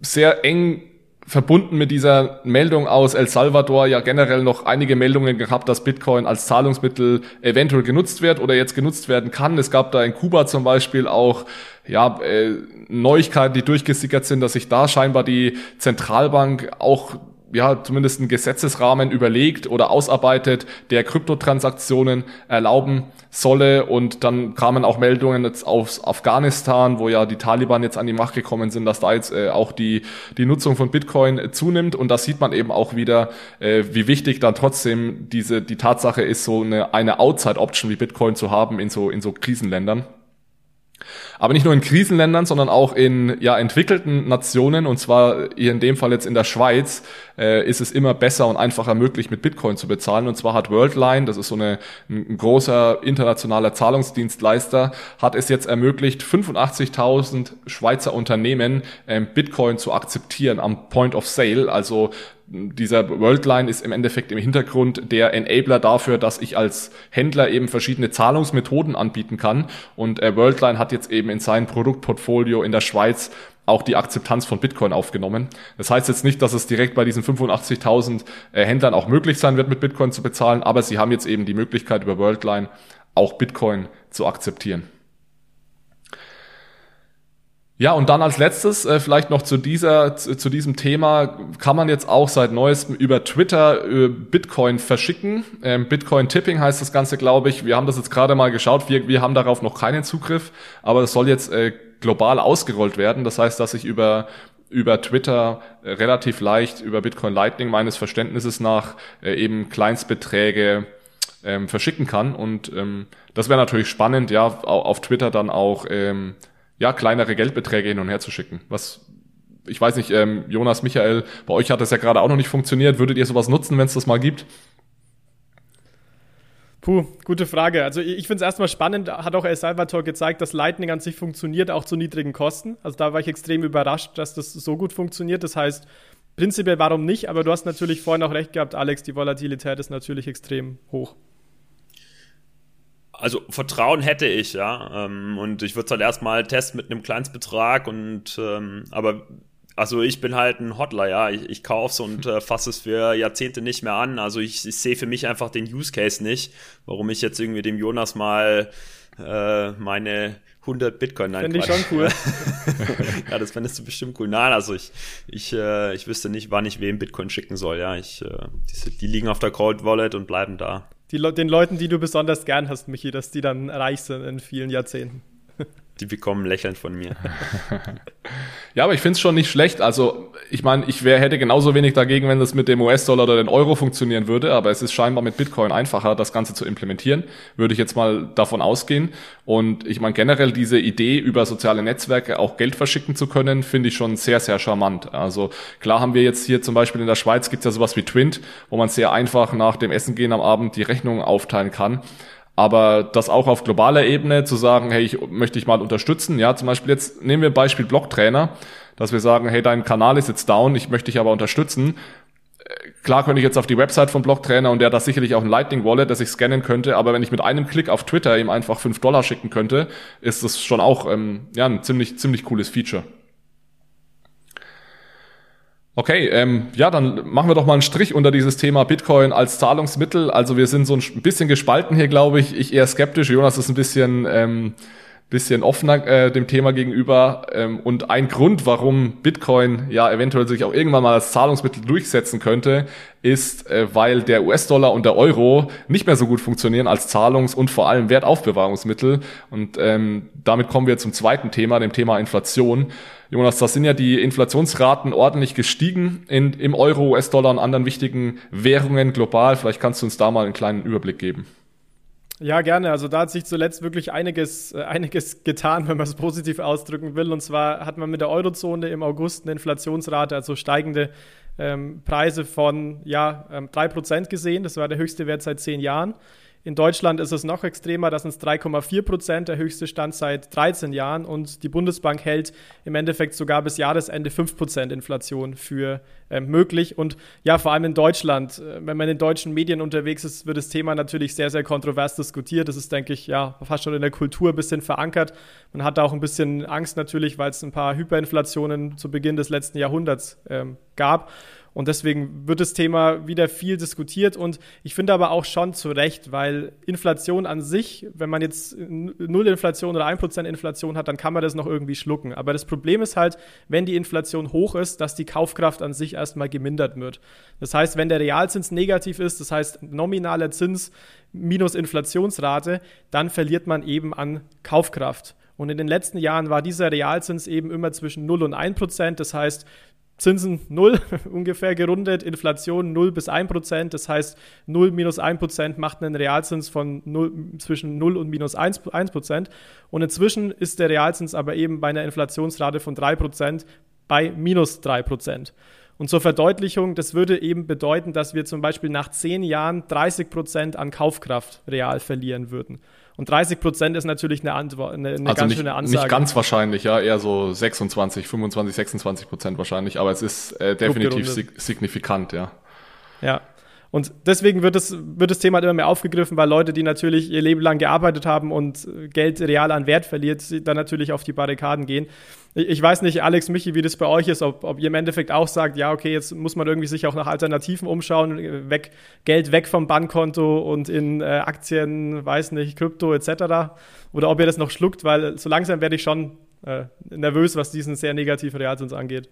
sehr eng verbunden mit dieser Meldung aus El Salvador ja generell noch einige Meldungen gehabt, dass Bitcoin als Zahlungsmittel eventuell genutzt wird oder jetzt genutzt werden kann. Es gab da in Kuba zum Beispiel auch ja, äh, Neuigkeiten, die durchgesickert sind, dass sich da scheinbar die Zentralbank auch ja, zumindest einen Gesetzesrahmen überlegt oder ausarbeitet, der Kryptotransaktionen erlauben solle. Und dann kamen auch Meldungen jetzt aus Afghanistan, wo ja die Taliban jetzt an die Macht gekommen sind, dass da jetzt äh, auch die, die Nutzung von Bitcoin zunimmt. Und da sieht man eben auch wieder, äh, wie wichtig dann trotzdem diese, die Tatsache ist, so eine, eine Outside-Option wie Bitcoin zu haben in so, in so Krisenländern. Aber nicht nur in Krisenländern, sondern auch in ja, entwickelten Nationen, und zwar hier in dem Fall jetzt in der Schweiz, äh, ist es immer besser und einfacher möglich, mit Bitcoin zu bezahlen. Und zwar hat Worldline, das ist so eine, ein großer internationaler Zahlungsdienstleister, hat es jetzt ermöglicht, 85.000 Schweizer Unternehmen ähm, Bitcoin zu akzeptieren am Point of Sale, also dieser Worldline ist im Endeffekt im Hintergrund der Enabler dafür, dass ich als Händler eben verschiedene Zahlungsmethoden anbieten kann. Und äh, Worldline hat jetzt eben in sein Produktportfolio in der Schweiz auch die Akzeptanz von Bitcoin aufgenommen. Das heißt jetzt nicht, dass es direkt bei diesen 85.000 äh, Händlern auch möglich sein wird, mit Bitcoin zu bezahlen, aber sie haben jetzt eben die Möglichkeit über Worldline auch Bitcoin zu akzeptieren. Ja, und dann als letztes, äh, vielleicht noch zu dieser, zu, zu, diesem Thema, kann man jetzt auch seit neuestem über Twitter äh, Bitcoin verschicken. Ähm, Bitcoin Tipping heißt das Ganze, glaube ich. Wir haben das jetzt gerade mal geschaut. Wir, wir haben darauf noch keinen Zugriff, aber das soll jetzt äh, global ausgerollt werden. Das heißt, dass ich über über Twitter äh, relativ leicht über Bitcoin Lightning meines Verständnisses nach äh, eben Kleinstbeträge ähm, verschicken kann. Und ähm, das wäre natürlich spannend, ja, auf Twitter dann auch ähm, ja, kleinere Geldbeträge hin und her zu schicken. Was, ich weiß nicht, ähm, Jonas, Michael, bei euch hat das ja gerade auch noch nicht funktioniert. Würdet ihr sowas nutzen, wenn es das mal gibt? Puh, gute Frage. Also ich finde es erstmal spannend, hat auch El Salvador gezeigt, dass Lightning an sich funktioniert, auch zu niedrigen Kosten. Also da war ich extrem überrascht, dass das so gut funktioniert. Das heißt, prinzipiell warum nicht, aber du hast natürlich vorhin auch recht gehabt, Alex, die Volatilität ist natürlich extrem hoch also Vertrauen hätte ich, ja. Ähm, und ich würde es halt erstmal testen mit einem Kleinstbetrag und ähm, aber also ich bin halt ein Hotler, ja. Ich, ich kauf's und äh, fasse es für Jahrzehnte nicht mehr an. Also ich, ich sehe für mich einfach den Use Case nicht, warum ich jetzt irgendwie dem Jonas mal äh, meine 100 Bitcoin. Nein, Finde ich schon cool. ja, das fändest du bestimmt cool. Nein, also ich, ich, äh, ich wüsste nicht, wann ich wem Bitcoin schicken soll. Ja, ich, äh, die, die liegen auf der Cold Wallet und bleiben da die, den Leuten, die du besonders gern hast, Michi, dass die dann reich sind in vielen Jahrzehnten. Die bekommen lächelnd von mir. ja, aber ich finde es schon nicht schlecht. Also, ich meine, ich wär, hätte genauso wenig dagegen, wenn das mit dem US-Dollar oder dem Euro funktionieren würde, aber es ist scheinbar mit Bitcoin einfacher, das Ganze zu implementieren, würde ich jetzt mal davon ausgehen. Und ich meine, generell diese Idee, über soziale Netzwerke auch Geld verschicken zu können, finde ich schon sehr, sehr charmant. Also klar haben wir jetzt hier zum Beispiel in der Schweiz gibt's ja sowas wie Twint, wo man sehr einfach nach dem Essen gehen am Abend die Rechnung aufteilen kann. Aber das auch auf globaler Ebene zu sagen, hey, ich möchte dich mal unterstützen. Ja, zum Beispiel jetzt nehmen wir Beispiel Blocktrainer, dass wir sagen, hey, dein Kanal ist jetzt down, ich möchte dich aber unterstützen. Äh, klar könnte ich jetzt auf die Website vom Blocktrainer und der hat da sicherlich auch ein Lightning Wallet, das ich scannen könnte, aber wenn ich mit einem Klick auf Twitter ihm einfach fünf Dollar schicken könnte, ist das schon auch ähm, ja, ein ziemlich, ziemlich cooles Feature. Okay, ähm, ja, dann machen wir doch mal einen Strich unter dieses Thema Bitcoin als Zahlungsmittel. Also wir sind so ein bisschen gespalten hier, glaube ich. Ich eher skeptisch. Jonas ist ein bisschen ähm, bisschen offener äh, dem Thema gegenüber. Ähm, und ein Grund, warum Bitcoin ja eventuell sich auch irgendwann mal als Zahlungsmittel durchsetzen könnte, ist, äh, weil der US-Dollar und der Euro nicht mehr so gut funktionieren als Zahlungs- und vor allem Wertaufbewahrungsmittel. Und ähm, damit kommen wir zum zweiten Thema, dem Thema Inflation. Jonas, da sind ja die Inflationsraten ordentlich gestiegen in, im Euro, US-Dollar und anderen wichtigen Währungen global. Vielleicht kannst du uns da mal einen kleinen Überblick geben. Ja, gerne. Also da hat sich zuletzt wirklich einiges, äh, einiges getan, wenn man es positiv ausdrücken will. Und zwar hat man mit der Eurozone im August eine Inflationsrate, also steigende ähm, Preise von ja, ähm, 3% gesehen. Das war der höchste Wert seit zehn Jahren. In Deutschland ist es noch extremer, das sind 3,4 Prozent, der höchste Stand seit 13 Jahren. Und die Bundesbank hält im Endeffekt sogar bis Jahresende 5 Prozent Inflation für äh, möglich. Und ja, vor allem in Deutschland, äh, wenn man in deutschen Medien unterwegs ist, wird das Thema natürlich sehr, sehr kontrovers diskutiert. Das ist, denke ich, ja, fast schon in der Kultur ein bisschen verankert. Man hat da auch ein bisschen Angst natürlich, weil es ein paar Hyperinflationen zu Beginn des letzten Jahrhunderts ähm, gab. Und deswegen wird das Thema wieder viel diskutiert und ich finde aber auch schon zu Recht, weil Inflation an sich, wenn man jetzt null Inflation oder 1% Inflation hat, dann kann man das noch irgendwie schlucken. Aber das Problem ist halt, wenn die Inflation hoch ist, dass die Kaufkraft an sich erstmal gemindert wird. Das heißt, wenn der Realzins negativ ist, das heißt nominaler Zins minus Inflationsrate, dann verliert man eben an Kaufkraft. Und in den letzten Jahren war dieser Realzins eben immer zwischen 0 und 1 Prozent. Das heißt, Zinsen 0 ungefähr gerundet, Inflation 0 bis 1 Prozent. Das heißt, 0 minus 1 Prozent macht einen Realzins von 0, zwischen 0 und minus 1 Prozent. Und inzwischen ist der Realzins aber eben bei einer Inflationsrate von 3 Prozent bei minus 3 Prozent. Und zur Verdeutlichung, das würde eben bedeuten, dass wir zum Beispiel nach 10 Jahren 30 Prozent an Kaufkraft real verlieren würden. Und 30 Prozent ist natürlich eine, Antwort, eine, eine also ganz nicht, schöne Ansage. Nicht ganz wahrscheinlich, ja, eher so 26, 25, 26 Prozent wahrscheinlich, aber es ist äh, definitiv sig signifikant, ja. Ja. Und deswegen wird das, wird das Thema halt immer mehr aufgegriffen, weil Leute, die natürlich ihr Leben lang gearbeitet haben und Geld real an Wert verliert, dann natürlich auf die Barrikaden gehen. Ich weiß nicht, Alex, Michi, wie das bei euch ist, ob, ob ihr im Endeffekt auch sagt, ja, okay, jetzt muss man irgendwie sich auch nach Alternativen umschauen, weg, Geld weg vom Bankkonto und in äh, Aktien, weiß nicht, Krypto etc. Oder ob ihr das noch schluckt, weil so langsam werde ich schon äh, nervös, was diesen sehr negativen Realzins angeht.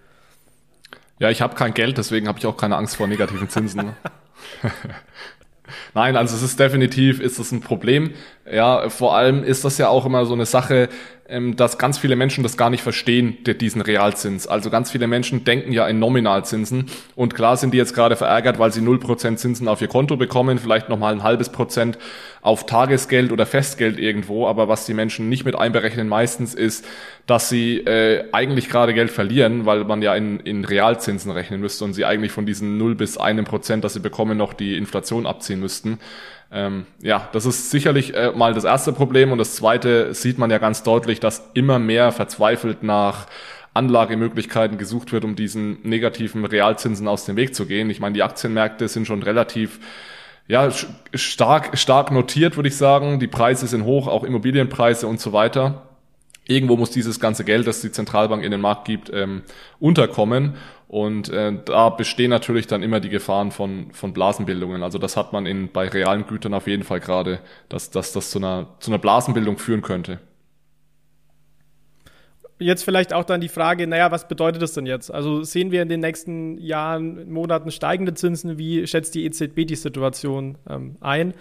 Ja, ich habe kein Geld, deswegen habe ich auch keine Angst vor negativen Zinsen. Nein, also es ist definitiv, ist es ein Problem. Ja, vor allem ist das ja auch immer so eine Sache, ähm, dass ganz viele Menschen das gar nicht verstehen, diesen Realzins. Also ganz viele Menschen denken ja in Nominalzinsen und klar sind die jetzt gerade verärgert, weil sie 0% Zinsen auf ihr Konto bekommen, vielleicht nochmal ein halbes Prozent auf Tagesgeld oder Festgeld irgendwo, aber was die Menschen nicht mit einberechnen meistens ist, dass sie äh, eigentlich gerade Geld verlieren, weil man ja in, in Realzinsen rechnen müsste und sie eigentlich von diesen 0 bis 1 Prozent, dass sie bekommen, noch die Inflation abziehen müssten. Ähm, ja, das ist sicherlich äh, mal das erste Problem und das zweite sieht man ja ganz deutlich, dass immer mehr verzweifelt nach Anlagemöglichkeiten gesucht wird, um diesen negativen Realzinsen aus dem Weg zu gehen. Ich meine, die Aktienmärkte sind schon relativ ja, stark, stark notiert, würde ich sagen. Die Preise sind hoch, auch Immobilienpreise und so weiter. Irgendwo muss dieses ganze Geld, das die Zentralbank in den Markt gibt, ähm, unterkommen. Und äh, da bestehen natürlich dann immer die Gefahren von, von Blasenbildungen. Also das hat man in, bei realen Gütern auf jeden Fall gerade, dass, dass das zu einer, zu einer Blasenbildung führen könnte. Jetzt vielleicht auch dann die Frage, naja, was bedeutet das denn jetzt? Also sehen wir in den nächsten Jahren, Monaten steigende Zinsen? Wie schätzt die EZB die Situation ähm, ein?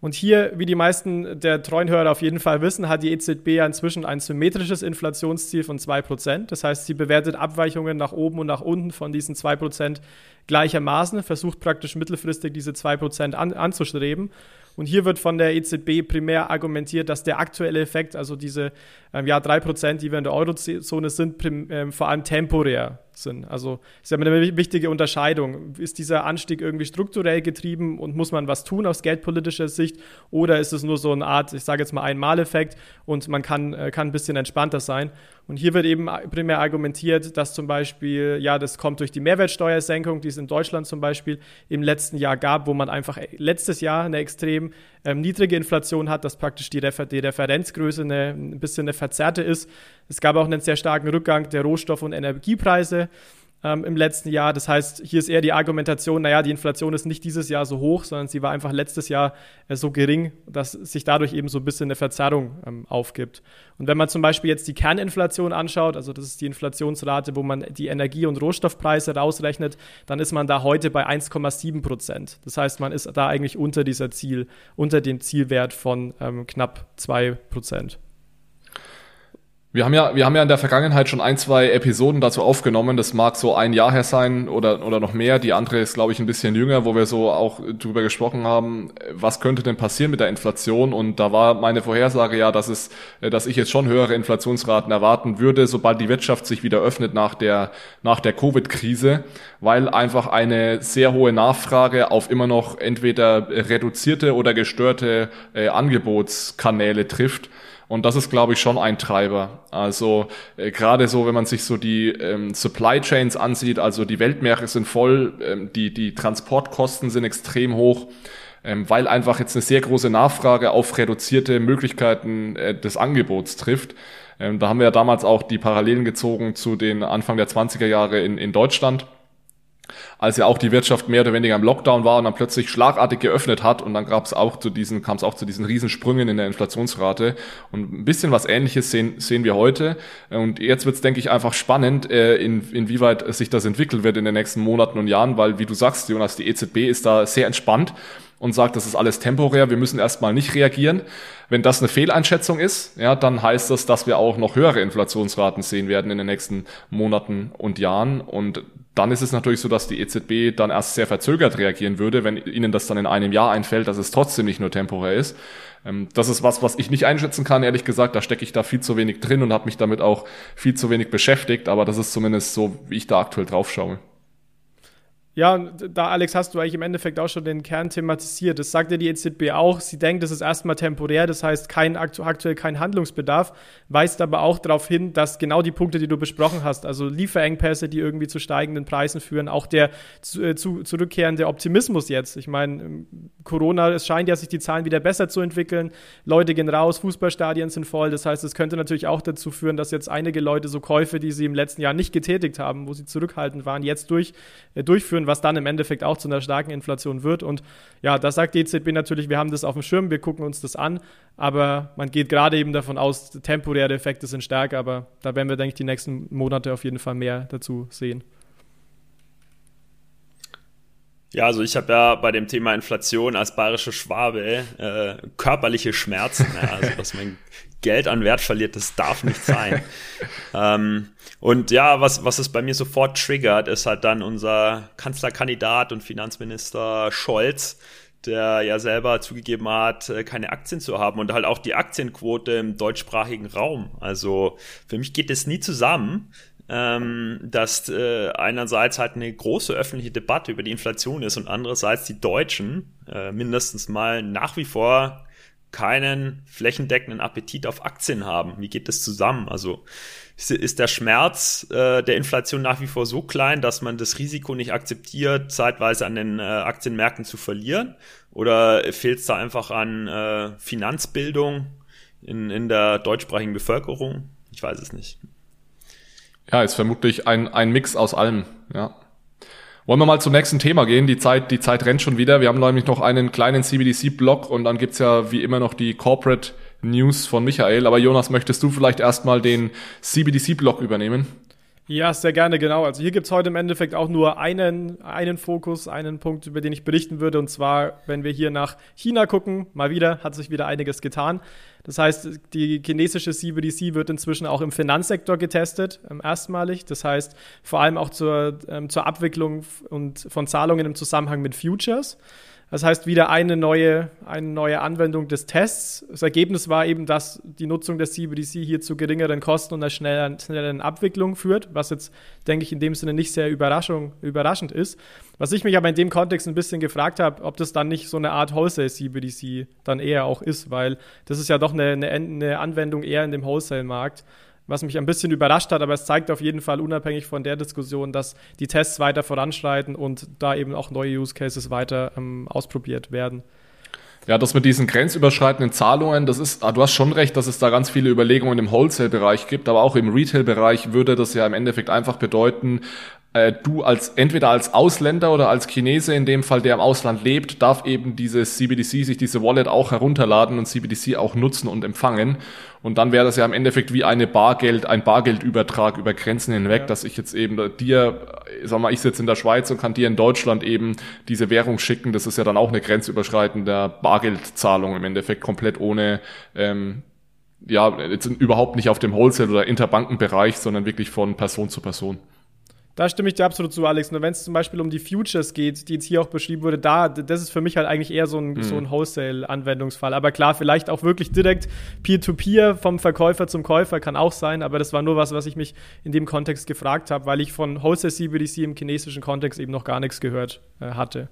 Und hier, wie die meisten der treuen Hörer auf jeden Fall wissen, hat die EZB ja inzwischen ein symmetrisches Inflationsziel von 2%. Das heißt, sie bewertet Abweichungen nach oben und nach unten von diesen 2% gleichermaßen, versucht praktisch mittelfristig diese 2% an, anzustreben. Und hier wird von der EZB primär argumentiert, dass der aktuelle Effekt, also diese ähm, ja, 3%, die wir in der Eurozone sind, prim, ähm, vor allem temporär sind. Also ist ja eine wichtige Unterscheidung. Ist dieser Anstieg irgendwie strukturell getrieben und muss man was tun aus geldpolitischer Sicht oder ist es nur so eine Art, ich sage jetzt mal Einmaleffekt und man kann, äh, kann ein bisschen entspannter sein? Und hier wird eben primär argumentiert, dass zum Beispiel, ja, das kommt durch die Mehrwertsteuersenkung, die es in Deutschland zum Beispiel im letzten Jahr gab, wo man einfach letztes Jahr eine extrem ähm, niedrige Inflation hat, dass praktisch die, Refer die Referenzgröße eine, ein bisschen eine verzerrte ist. Es gab auch einen sehr starken Rückgang der Rohstoff- und Energiepreise. Ähm, im letzten Jahr. Das heißt, hier ist eher die Argumentation, naja, die Inflation ist nicht dieses Jahr so hoch, sondern sie war einfach letztes Jahr äh, so gering, dass sich dadurch eben so ein bisschen eine Verzerrung ähm, aufgibt. Und wenn man zum Beispiel jetzt die Kerninflation anschaut, also das ist die Inflationsrate, wo man die Energie- und Rohstoffpreise rausrechnet, dann ist man da heute bei 1,7 Prozent. Das heißt, man ist da eigentlich unter dieser Ziel, unter dem Zielwert von ähm, knapp 2 Prozent. Wir haben ja, wir haben ja in der Vergangenheit schon ein, zwei Episoden dazu aufgenommen. Das mag so ein Jahr her sein oder, oder noch mehr. Die andere ist, glaube ich, ein bisschen jünger, wo wir so auch drüber gesprochen haben, was könnte denn passieren mit der Inflation? Und da war meine Vorhersage ja, dass es, dass ich jetzt schon höhere Inflationsraten erwarten würde, sobald die Wirtschaft sich wieder öffnet nach der, nach der Covid-Krise, weil einfach eine sehr hohe Nachfrage auf immer noch entweder reduzierte oder gestörte äh, Angebotskanäle trifft. Und das ist, glaube ich, schon ein Treiber. Also äh, gerade so, wenn man sich so die ähm, Supply Chains ansieht, also die Weltmeere sind voll, ähm, die, die Transportkosten sind extrem hoch, ähm, weil einfach jetzt eine sehr große Nachfrage auf reduzierte Möglichkeiten äh, des Angebots trifft. Ähm, da haben wir ja damals auch die Parallelen gezogen zu den Anfang der 20er Jahre in, in Deutschland als ja auch die Wirtschaft mehr oder weniger im Lockdown war und dann plötzlich schlagartig geöffnet hat und dann gab es auch zu diesen, kam es auch zu diesen Riesensprüngen in der Inflationsrate. Und ein bisschen was ähnliches sehen, sehen wir heute. Und jetzt wird es, denke ich, einfach spannend, äh, in, inwieweit sich das entwickeln wird in den nächsten Monaten und Jahren, weil, wie du sagst, Jonas, die EZB ist da sehr entspannt und sagt, das ist alles temporär, wir müssen erstmal nicht reagieren. Wenn das eine Fehleinschätzung ist, ja, dann heißt das, dass wir auch noch höhere Inflationsraten sehen werden in den nächsten Monaten und Jahren. Und dann ist es natürlich so, dass die EZB dann erst sehr verzögert reagieren würde, wenn ihnen das dann in einem Jahr einfällt, dass es trotzdem nicht nur temporär ist. Ähm, das ist was, was ich nicht einschätzen kann, ehrlich gesagt. Da stecke ich da viel zu wenig drin und habe mich damit auch viel zu wenig beschäftigt. Aber das ist zumindest so, wie ich da aktuell drauf schaue. Ja, da, Alex, hast du eigentlich im Endeffekt auch schon den Kern thematisiert. Das sagt ja die EZB auch. Sie denkt, das ist erstmal temporär, das heißt kein, aktuell kein Handlungsbedarf, weist aber auch darauf hin, dass genau die Punkte, die du besprochen hast, also Lieferengpässe, die irgendwie zu steigenden Preisen führen, auch der zu, äh, zu, zurückkehrende Optimismus jetzt. Ich meine, ähm, Corona, es scheint ja sich die Zahlen wieder besser zu entwickeln. Leute gehen raus, Fußballstadien sind voll. Das heißt, es könnte natürlich auch dazu führen, dass jetzt einige Leute so Käufe, die sie im letzten Jahr nicht getätigt haben, wo sie zurückhaltend waren, jetzt durch, äh, durchführen führen, was dann im Endeffekt auch zu einer starken Inflation wird. Und ja, das sagt die EZB natürlich, wir haben das auf dem Schirm, wir gucken uns das an, aber man geht gerade eben davon aus, temporäre Effekte sind stärker, aber da werden wir, denke ich, die nächsten Monate auf jeden Fall mehr dazu sehen. Ja, also ich habe ja bei dem Thema Inflation als bayerische Schwabe äh, körperliche Schmerzen. Ja, also dass mein Geld an Wert verliert, das darf nicht sein. ähm, und ja, was, was es bei mir sofort triggert, ist halt dann unser Kanzlerkandidat und Finanzminister Scholz, der ja selber zugegeben hat, äh, keine Aktien zu haben und halt auch die Aktienquote im deutschsprachigen Raum. Also für mich geht es nie zusammen, ähm, dass äh, einerseits halt eine große öffentliche Debatte über die Inflation ist und andererseits die Deutschen äh, mindestens mal nach wie vor keinen flächendeckenden Appetit auf Aktien haben. Wie geht das zusammen? Also ist der Schmerz äh, der Inflation nach wie vor so klein, dass man das Risiko nicht akzeptiert, zeitweise an den äh, Aktienmärkten zu verlieren? Oder fehlt es da einfach an äh, Finanzbildung in, in der deutschsprachigen Bevölkerung? Ich weiß es nicht. Ja, ist vermutlich ein, ein Mix aus allem, ja. Wollen wir mal zum nächsten Thema gehen? Die Zeit, die Zeit rennt schon wieder. Wir haben nämlich noch einen kleinen CBDC-Block und dann gibt's ja wie immer noch die Corporate News von Michael. Aber Jonas, möchtest du vielleicht erstmal den CBDC-Block übernehmen? Ja, sehr gerne, genau. Also hier gibt es heute im Endeffekt auch nur einen, einen Fokus, einen Punkt, über den ich berichten würde. Und zwar, wenn wir hier nach China gucken, mal wieder, hat sich wieder einiges getan. Das heißt, die chinesische CBDC wird inzwischen auch im Finanzsektor getestet, ähm, erstmalig. Das heißt, vor allem auch zur, ähm, zur Abwicklung und von Zahlungen im Zusammenhang mit Futures. Das heißt, wieder eine neue, eine neue Anwendung des Tests. Das Ergebnis war eben, dass die Nutzung des CBDC hier zu geringeren Kosten und einer schnelleren, schnelleren Abwicklung führt, was jetzt, denke ich, in dem Sinne nicht sehr überraschend ist. Was ich mich aber in dem Kontext ein bisschen gefragt habe, ob das dann nicht so eine Art Wholesale-CBDC dann eher auch ist, weil das ist ja doch eine, eine, eine Anwendung eher in dem Wholesale-Markt was mich ein bisschen überrascht hat, aber es zeigt auf jeden Fall unabhängig von der Diskussion, dass die Tests weiter voranschreiten und da eben auch neue Use Cases weiter ähm, ausprobiert werden. Ja, das mit diesen grenzüberschreitenden Zahlungen, das ist, ah, du hast schon recht, dass es da ganz viele Überlegungen im Wholesale-Bereich gibt, aber auch im Retail-Bereich würde das ja im Endeffekt einfach bedeuten, äh, du als entweder als Ausländer oder als Chinese in dem Fall, der im Ausland lebt, darf eben dieses CBDC sich diese Wallet auch herunterladen und CBDC auch nutzen und empfangen. Und dann wäre das ja im Endeffekt wie eine Bargeld, ein Bargeldübertrag über Grenzen hinweg, ja. dass ich jetzt eben dir, sag mal, ich sitze in der Schweiz und kann dir in Deutschland eben diese Währung schicken. Das ist ja dann auch eine grenzüberschreitende Bargeldzahlung im Endeffekt komplett ohne ähm, ja, jetzt überhaupt nicht auf dem Wholesale- oder Interbankenbereich, sondern wirklich von Person zu Person. Da stimme ich dir absolut zu, Alex. Nur wenn es zum Beispiel um die Futures geht, die jetzt hier auch beschrieben wurde, da, das ist für mich halt eigentlich eher so ein, mhm. so ein Wholesale-Anwendungsfall. Aber klar, vielleicht auch wirklich direkt Peer-to-Peer -Peer vom Verkäufer zum Käufer kann auch sein, aber das war nur was, was ich mich in dem Kontext gefragt habe, weil ich von Wholesale CBDC im chinesischen Kontext eben noch gar nichts gehört äh, hatte.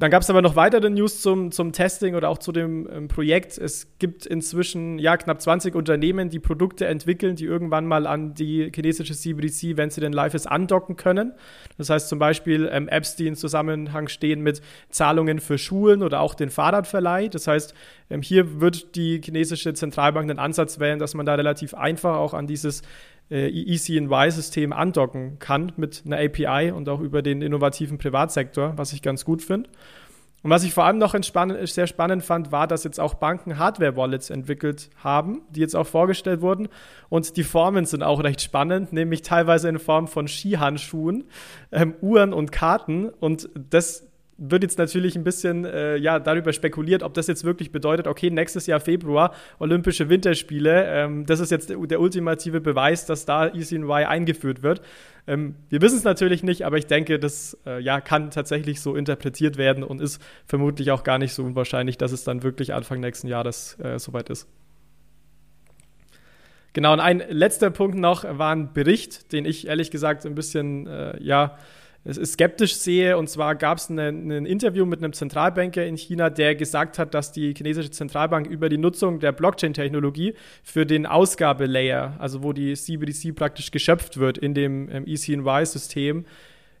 Dann gab es aber noch weitere News zum, zum Testing oder auch zu dem ähm, Projekt. Es gibt inzwischen ja knapp 20 Unternehmen, die Produkte entwickeln, die irgendwann mal an die chinesische CBDC, wenn sie denn live ist, andocken können. Das heißt zum Beispiel ähm, Apps, die in Zusammenhang stehen mit Zahlungen für Schulen oder auch den Fahrradverleih. Das heißt, ähm, hier wird die chinesische Zentralbank einen Ansatz wählen, dass man da relativ einfach auch an dieses äh, ECNY-System andocken kann mit einer API und auch über den innovativen Privatsektor, was ich ganz gut finde. Und was ich vor allem noch sehr spannend fand, war, dass jetzt auch Banken Hardware-Wallets entwickelt haben, die jetzt auch vorgestellt wurden. Und die Formen sind auch recht spannend, nämlich teilweise in Form von Skihandschuhen, ähm, Uhren und Karten. Und das wird jetzt natürlich ein bisschen äh, ja, darüber spekuliert, ob das jetzt wirklich bedeutet, okay, nächstes Jahr Februar Olympische Winterspiele, ähm, das ist jetzt der ultimative Beweis, dass da ECNY eingeführt wird. Ähm, wir wissen es natürlich nicht, aber ich denke, das äh, ja, kann tatsächlich so interpretiert werden und ist vermutlich auch gar nicht so unwahrscheinlich, dass es dann wirklich Anfang nächsten Jahres äh, soweit ist. Genau, und ein letzter Punkt noch war ein Bericht, den ich ehrlich gesagt ein bisschen, äh, ja, skeptisch sehe. Und zwar gab es ein Interview mit einem Zentralbanker in China, der gesagt hat, dass die chinesische Zentralbank über die Nutzung der Blockchain-Technologie für den Ausgabelayer, also wo die CBDC praktisch geschöpft wird in dem ähm, ECNY-System,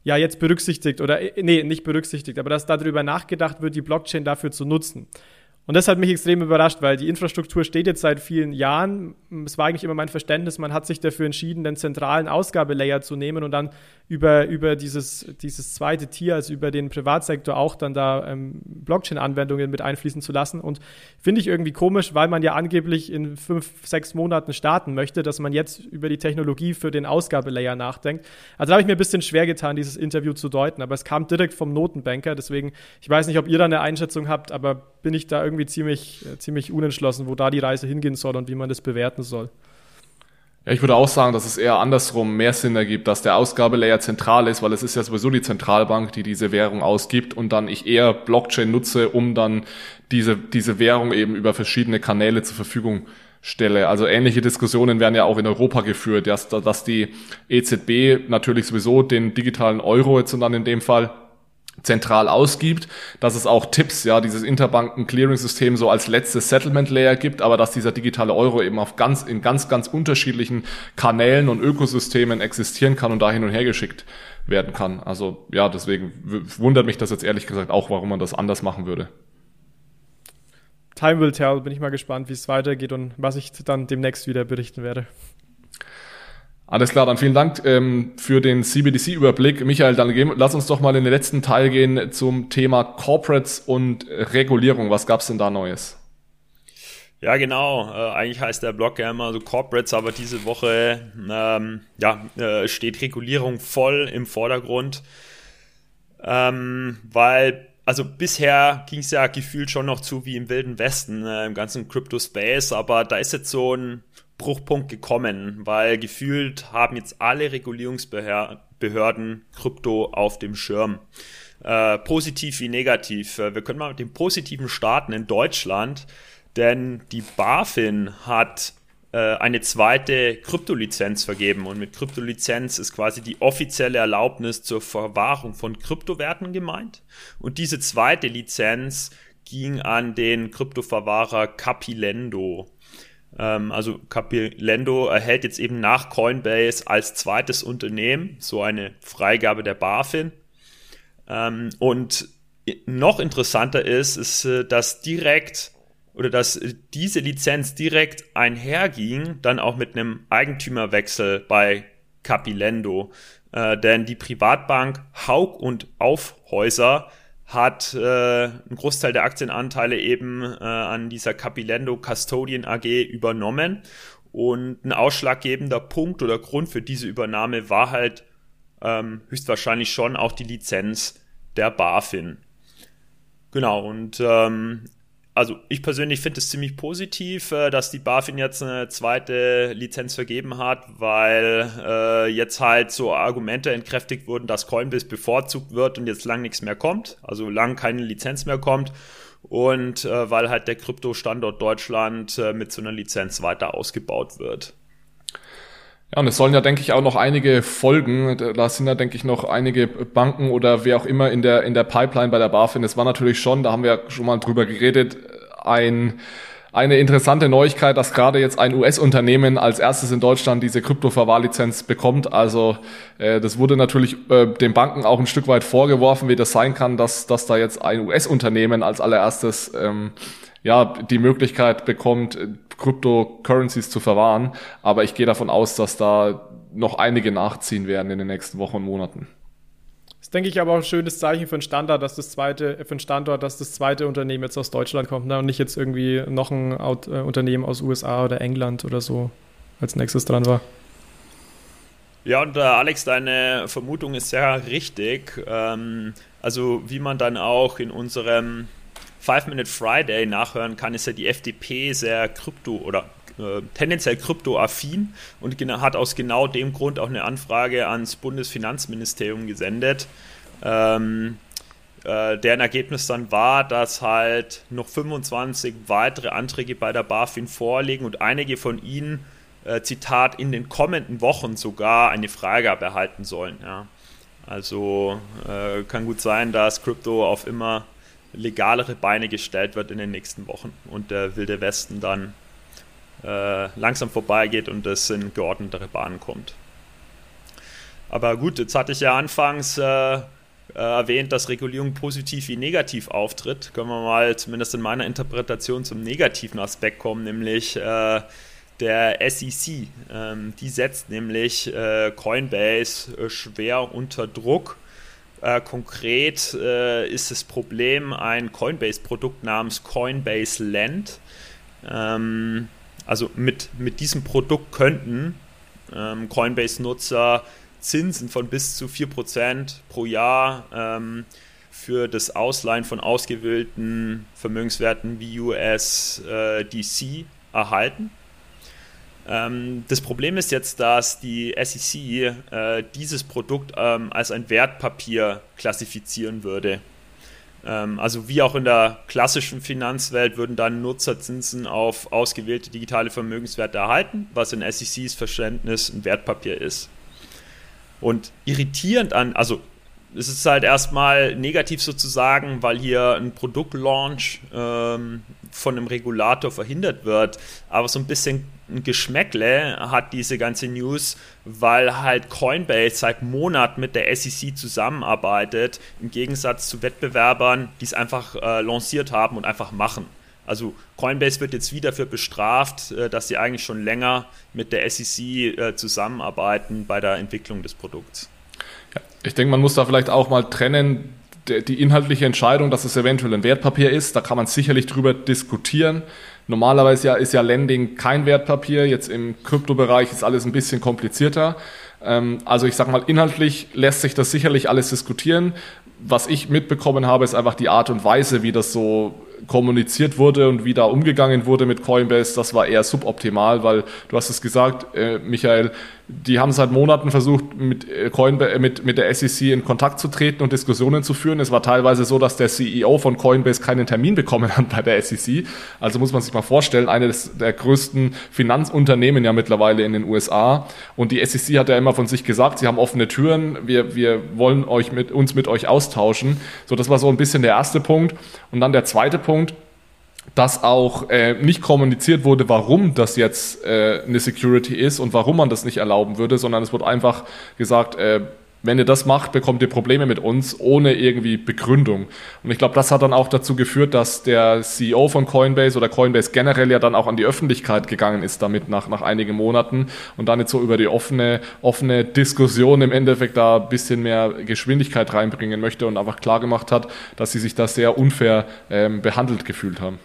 ja jetzt berücksichtigt oder äh, nee, nicht berücksichtigt, aber dass darüber nachgedacht wird, die Blockchain dafür zu nutzen. Und das hat mich extrem überrascht, weil die Infrastruktur steht jetzt seit vielen Jahren. Es war eigentlich immer mein Verständnis, man hat sich dafür entschieden, den zentralen Ausgabelayer zu nehmen und dann über, über dieses, dieses zweite Tier, also über den Privatsektor auch dann da ähm, Blockchain-Anwendungen mit einfließen zu lassen. Und finde ich irgendwie komisch, weil man ja angeblich in fünf, sechs Monaten starten möchte, dass man jetzt über die Technologie für den Ausgabelayer nachdenkt. Also habe ich mir ein bisschen schwer getan, dieses Interview zu deuten, aber es kam direkt vom Notenbanker. Deswegen, ich weiß nicht, ob ihr da eine Einschätzung habt, aber bin ich da irgendwie ziemlich, äh, ziemlich unentschlossen, wo da die Reise hingehen soll und wie man das bewerten soll. Ja, ich würde auch sagen, dass es eher andersrum mehr Sinn ergibt, dass der Ausgabelayer zentral ist, weil es ist ja sowieso die Zentralbank, die diese Währung ausgibt und dann ich eher Blockchain nutze, um dann diese, diese Währung eben über verschiedene Kanäle zur Verfügung stelle. Also ähnliche Diskussionen werden ja auch in Europa geführt, dass, dass die EZB natürlich sowieso den digitalen Euro jetzt und dann in dem Fall zentral ausgibt, dass es auch Tipps, ja, dieses Interbanken-Clearing-System so als letztes Settlement-Layer gibt, aber dass dieser digitale Euro eben auf ganz, in ganz, ganz unterschiedlichen Kanälen und Ökosystemen existieren kann und da hin und her geschickt werden kann. Also ja, deswegen wundert mich das jetzt ehrlich gesagt auch, warum man das anders machen würde. Time will tell, bin ich mal gespannt, wie es weitergeht und was ich dann demnächst wieder berichten werde. Alles klar, dann vielen Dank ähm, für den CBDC-Überblick. Michael, dann gehen, lass uns doch mal in den letzten Teil gehen zum Thema Corporates und Regulierung. Was gab's denn da Neues? Ja, genau. Äh, eigentlich heißt der Blog ja immer so Corporates, aber diese Woche ähm, ja, äh, steht Regulierung voll im Vordergrund, ähm, weil also bisher ging es ja gefühlt schon noch zu wie im Wilden Westen, äh, im ganzen Crypto-Space, aber da ist jetzt so ein Bruchpunkt gekommen, weil gefühlt haben jetzt alle Regulierungsbehörden Krypto auf dem Schirm. Äh, positiv wie negativ. Äh, wir können mal mit dem Positiven starten in Deutschland, denn die BaFin hat äh, eine zweite Kryptolizenz vergeben und mit Kryptolizenz ist quasi die offizielle Erlaubnis zur Verwahrung von Kryptowerten gemeint. Und diese zweite Lizenz ging an den Kryptoverwahrer Capilendo. Ähm, also Capilendo erhält jetzt eben nach Coinbase als zweites Unternehmen so eine Freigabe der BaFin. Ähm, und noch interessanter ist, ist, äh, dass direkt oder dass diese Lizenz direkt einherging, dann auch mit einem Eigentümerwechsel bei Capilendo. Äh, denn die Privatbank Haug und Aufhäuser hat äh, einen Großteil der Aktienanteile eben äh, an dieser Capilendo Custodian AG übernommen. Und ein ausschlaggebender Punkt oder Grund für diese Übernahme war halt ähm, höchstwahrscheinlich schon auch die Lizenz der BaFin. Genau, und ähm, also ich persönlich finde es ziemlich positiv, äh, dass die BaFin jetzt eine zweite Lizenz vergeben hat, weil äh, jetzt halt so Argumente entkräftigt wurden, dass Coinbase bevorzugt wird und jetzt lang nichts mehr kommt, also lang keine Lizenz mehr kommt und äh, weil halt der Krypto-Standort Deutschland äh, mit so einer Lizenz weiter ausgebaut wird. Ja, und es sollen ja, denke ich, auch noch einige Folgen. Da sind ja, denke ich, noch einige Banken oder wer auch immer in der, in der Pipeline bei der BaFin. Es war natürlich schon, da haben wir ja schon mal drüber geredet, ein, eine interessante Neuigkeit, dass gerade jetzt ein US-Unternehmen als erstes in Deutschland diese Krypto-Verwahrlizenz bekommt. Also äh, das wurde natürlich äh, den Banken auch ein Stück weit vorgeworfen, wie das sein kann, dass, dass da jetzt ein US-Unternehmen als allererstes ähm, ja, die Möglichkeit bekommt, Cryptocurrencies zu verwahren. Aber ich gehe davon aus, dass da noch einige nachziehen werden in den nächsten Wochen und Monaten. Das ist, denke ich, aber auch ein schönes Zeichen für einen Standard, dass das zweite, für einen Standort, dass das zweite Unternehmen jetzt aus Deutschland kommt ne? und nicht jetzt irgendwie noch ein Out äh, Unternehmen aus USA oder England oder so als nächstes dran war. Ja, und äh, Alex, deine Vermutung ist sehr richtig. Ähm, also wie man dann auch in unserem Five Minute Friday nachhören kann, ist ja die FDP sehr krypto oder äh, tendenziell kryptoaffin und hat aus genau dem Grund auch eine Anfrage ans Bundesfinanzministerium gesendet. Ähm, äh, deren Ergebnis dann war, dass halt noch 25 weitere Anträge bei der BaFin vorliegen und einige von ihnen, äh, Zitat, in den kommenden Wochen sogar eine Freigabe erhalten sollen. Ja. Also äh, kann gut sein, dass Krypto auf immer legalere Beine gestellt wird in den nächsten Wochen und der Wilde Westen dann äh, langsam vorbeigeht und es in geordnetere Bahnen kommt. Aber gut, jetzt hatte ich ja anfangs äh, äh, erwähnt, dass Regulierung positiv wie negativ auftritt. Können wir mal zumindest in meiner Interpretation zum negativen Aspekt kommen, nämlich äh, der SEC. Ähm, die setzt nämlich äh, Coinbase äh, schwer unter Druck äh, konkret äh, ist das Problem ein Coinbase-Produkt namens Coinbase Land. Ähm, also mit, mit diesem Produkt könnten ähm, Coinbase-Nutzer Zinsen von bis zu 4% pro Jahr ähm, für das Ausleihen von ausgewählten Vermögenswerten wie USDC äh, erhalten. Ähm, das Problem ist jetzt, dass die SEC äh, dieses Produkt ähm, als ein Wertpapier klassifizieren würde. Ähm, also wie auch in der klassischen Finanzwelt würden dann Nutzerzinsen auf ausgewählte digitale Vermögenswerte erhalten, was in SECs Verständnis ein Wertpapier ist. Und irritierend an, also es ist halt erstmal negativ sozusagen, weil hier ein Produktlaunch ähm, von einem Regulator verhindert wird. Aber so ein bisschen ein Geschmäckle hat diese ganze News, weil halt Coinbase seit Monaten mit der SEC zusammenarbeitet, im Gegensatz zu Wettbewerbern, die es einfach äh, lanciert haben und einfach machen. Also Coinbase wird jetzt wieder dafür bestraft, äh, dass sie eigentlich schon länger mit der SEC äh, zusammenarbeiten bei der Entwicklung des Produkts. Ja, ich denke, man muss da vielleicht auch mal trennen, die inhaltliche Entscheidung, dass es eventuell ein Wertpapier ist, da kann man sicherlich drüber diskutieren. Normalerweise ja, ist ja Lending kein Wertpapier. Jetzt im Kryptobereich ist alles ein bisschen komplizierter. Ähm, also ich sage mal, inhaltlich lässt sich das sicherlich alles diskutieren. Was ich mitbekommen habe, ist einfach die Art und Weise, wie das so kommuniziert wurde und wie da umgegangen wurde mit Coinbase, das war eher suboptimal, weil du hast es gesagt, äh, Michael, die haben seit Monaten versucht, mit, äh, Coinbase, äh, mit, mit der SEC in Kontakt zu treten und Diskussionen zu führen. Es war teilweise so, dass der CEO von Coinbase keinen Termin bekommen hat bei der SEC. Also muss man sich mal vorstellen, eines der größten Finanzunternehmen ja mittlerweile in den USA. Und die SEC hat ja immer von sich gesagt, sie haben offene Türen, wir, wir wollen euch mit, uns mit euch austauschen. So, das war so ein bisschen der erste Punkt. Und dann der zweite Punkt, dass auch äh, nicht kommuniziert wurde, warum das jetzt äh, eine Security ist und warum man das nicht erlauben würde, sondern es wurde einfach gesagt, äh, wenn ihr das macht, bekommt ihr Probleme mit uns ohne irgendwie Begründung. Und ich glaube, das hat dann auch dazu geführt, dass der CEO von Coinbase oder Coinbase generell ja dann auch an die Öffentlichkeit gegangen ist damit nach, nach einigen Monaten und dann jetzt so über die offene, offene Diskussion im Endeffekt da ein bisschen mehr Geschwindigkeit reinbringen möchte und einfach klar gemacht hat, dass sie sich da sehr unfair ähm, behandelt gefühlt haben.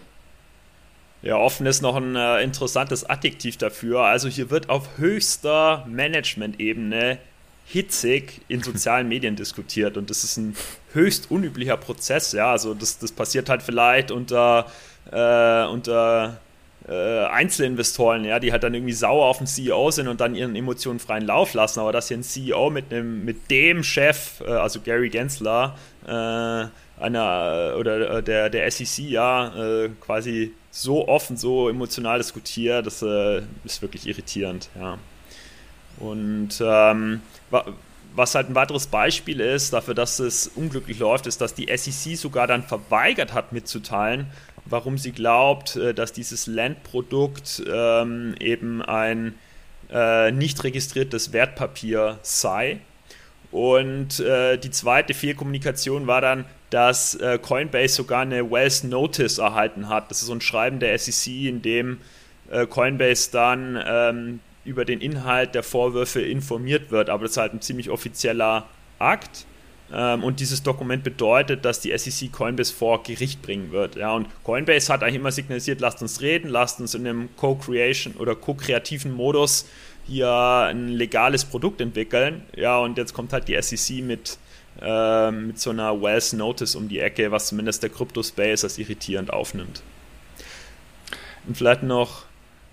Ja, offen ist noch ein äh, interessantes Adjektiv dafür. Also hier wird auf höchster Management-Ebene hitzig in sozialen Medien diskutiert und das ist ein höchst unüblicher Prozess. Ja, also das, das passiert halt vielleicht unter, äh, unter äh, Einzelinvestoren, ja, die halt dann irgendwie sauer auf den CEO sind und dann ihren Emotionen freien Lauf lassen. Aber dass hier ein CEO mit, einem, mit dem Chef, äh, also Gary Gensler, äh, einer oder äh, der, der SEC ja äh, quasi so offen, so emotional diskutiert, das äh, ist wirklich irritierend, ja. Und ähm, was halt ein weiteres Beispiel ist dafür, dass es unglücklich läuft, ist, dass die SEC sogar dann verweigert hat mitzuteilen, warum sie glaubt, äh, dass dieses Landprodukt ähm, eben ein äh, nicht registriertes Wertpapier sei. Und äh, die zweite Fehlkommunikation war dann, dass äh, Coinbase sogar eine Wells Notice erhalten hat. Das ist so ein Schreiben der SEC, in dem äh, Coinbase dann ähm, über den Inhalt der Vorwürfe informiert wird. Aber das ist halt ein ziemlich offizieller Akt. Ähm, und dieses Dokument bedeutet, dass die SEC Coinbase vor Gericht bringen wird. Ja, und Coinbase hat eigentlich immer signalisiert, lasst uns reden, lasst uns in einem Co-Creation oder co-kreativen Modus hier ein legales Produkt entwickeln. Ja, und jetzt kommt halt die SEC mit, äh, mit so einer Wells Notice um die Ecke, was zumindest der Crypto-Space als irritierend aufnimmt. Und vielleicht noch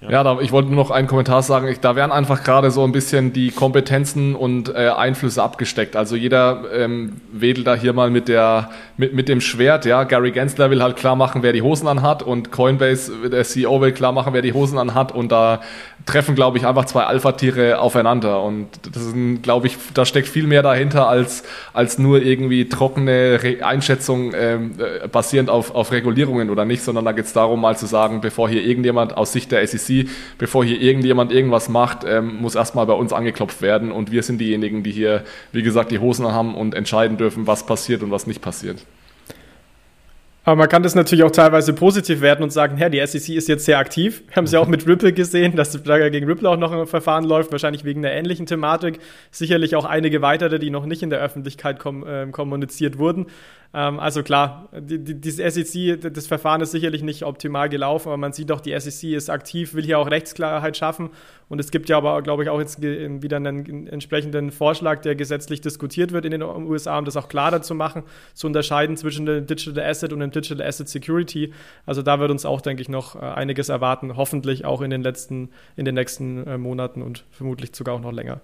ja, da, ich wollte nur noch einen Kommentar sagen. Ich, da werden einfach gerade so ein bisschen die Kompetenzen und äh, Einflüsse abgesteckt. Also jeder ähm, wedelt da hier mal mit der mit, mit dem Schwert. Ja, Gary Gensler will halt klar machen, wer die Hosen anhat und Coinbase, der CEO will klar machen, wer die Hosen anhat und da treffen, glaube ich, einfach zwei Alpha-Tiere aufeinander. Und das ist, glaube ich, da steckt viel mehr dahinter als, als nur irgendwie trockene Re Einschätzung ähm, äh, basierend auf, auf Regulierungen oder nicht, sondern da geht es darum, mal zu sagen, bevor hier irgendjemand aus Sicht der SEC, bevor hier irgendjemand irgendwas macht, ähm, muss erstmal bei uns angeklopft werden. Und wir sind diejenigen, die hier, wie gesagt, die Hosen haben und entscheiden dürfen, was passiert und was nicht passiert. Aber man kann das natürlich auch teilweise positiv werden und sagen, ja, die SEC ist jetzt sehr aktiv. Wir haben es ja auch mit Ripple gesehen, dass gegen Ripple auch noch ein Verfahren läuft, wahrscheinlich wegen einer ähnlichen Thematik. Sicherlich auch einige weitere, die noch nicht in der Öffentlichkeit kom äh, kommuniziert wurden. Ähm, also klar, die, die, SEC, das Verfahren ist sicherlich nicht optimal gelaufen, aber man sieht doch, die SEC ist aktiv, will hier auch Rechtsklarheit schaffen. Und es gibt ja aber, glaube ich, auch jetzt wieder einen entsprechenden Vorschlag, der gesetzlich diskutiert wird in den USA, um das auch klarer zu machen, zu unterscheiden zwischen dem Digital Asset und dem Digital Asset Security. Also da wird uns auch, denke ich, noch äh, einiges erwarten, hoffentlich auch in den letzten, in den nächsten äh, Monaten und vermutlich sogar auch noch länger.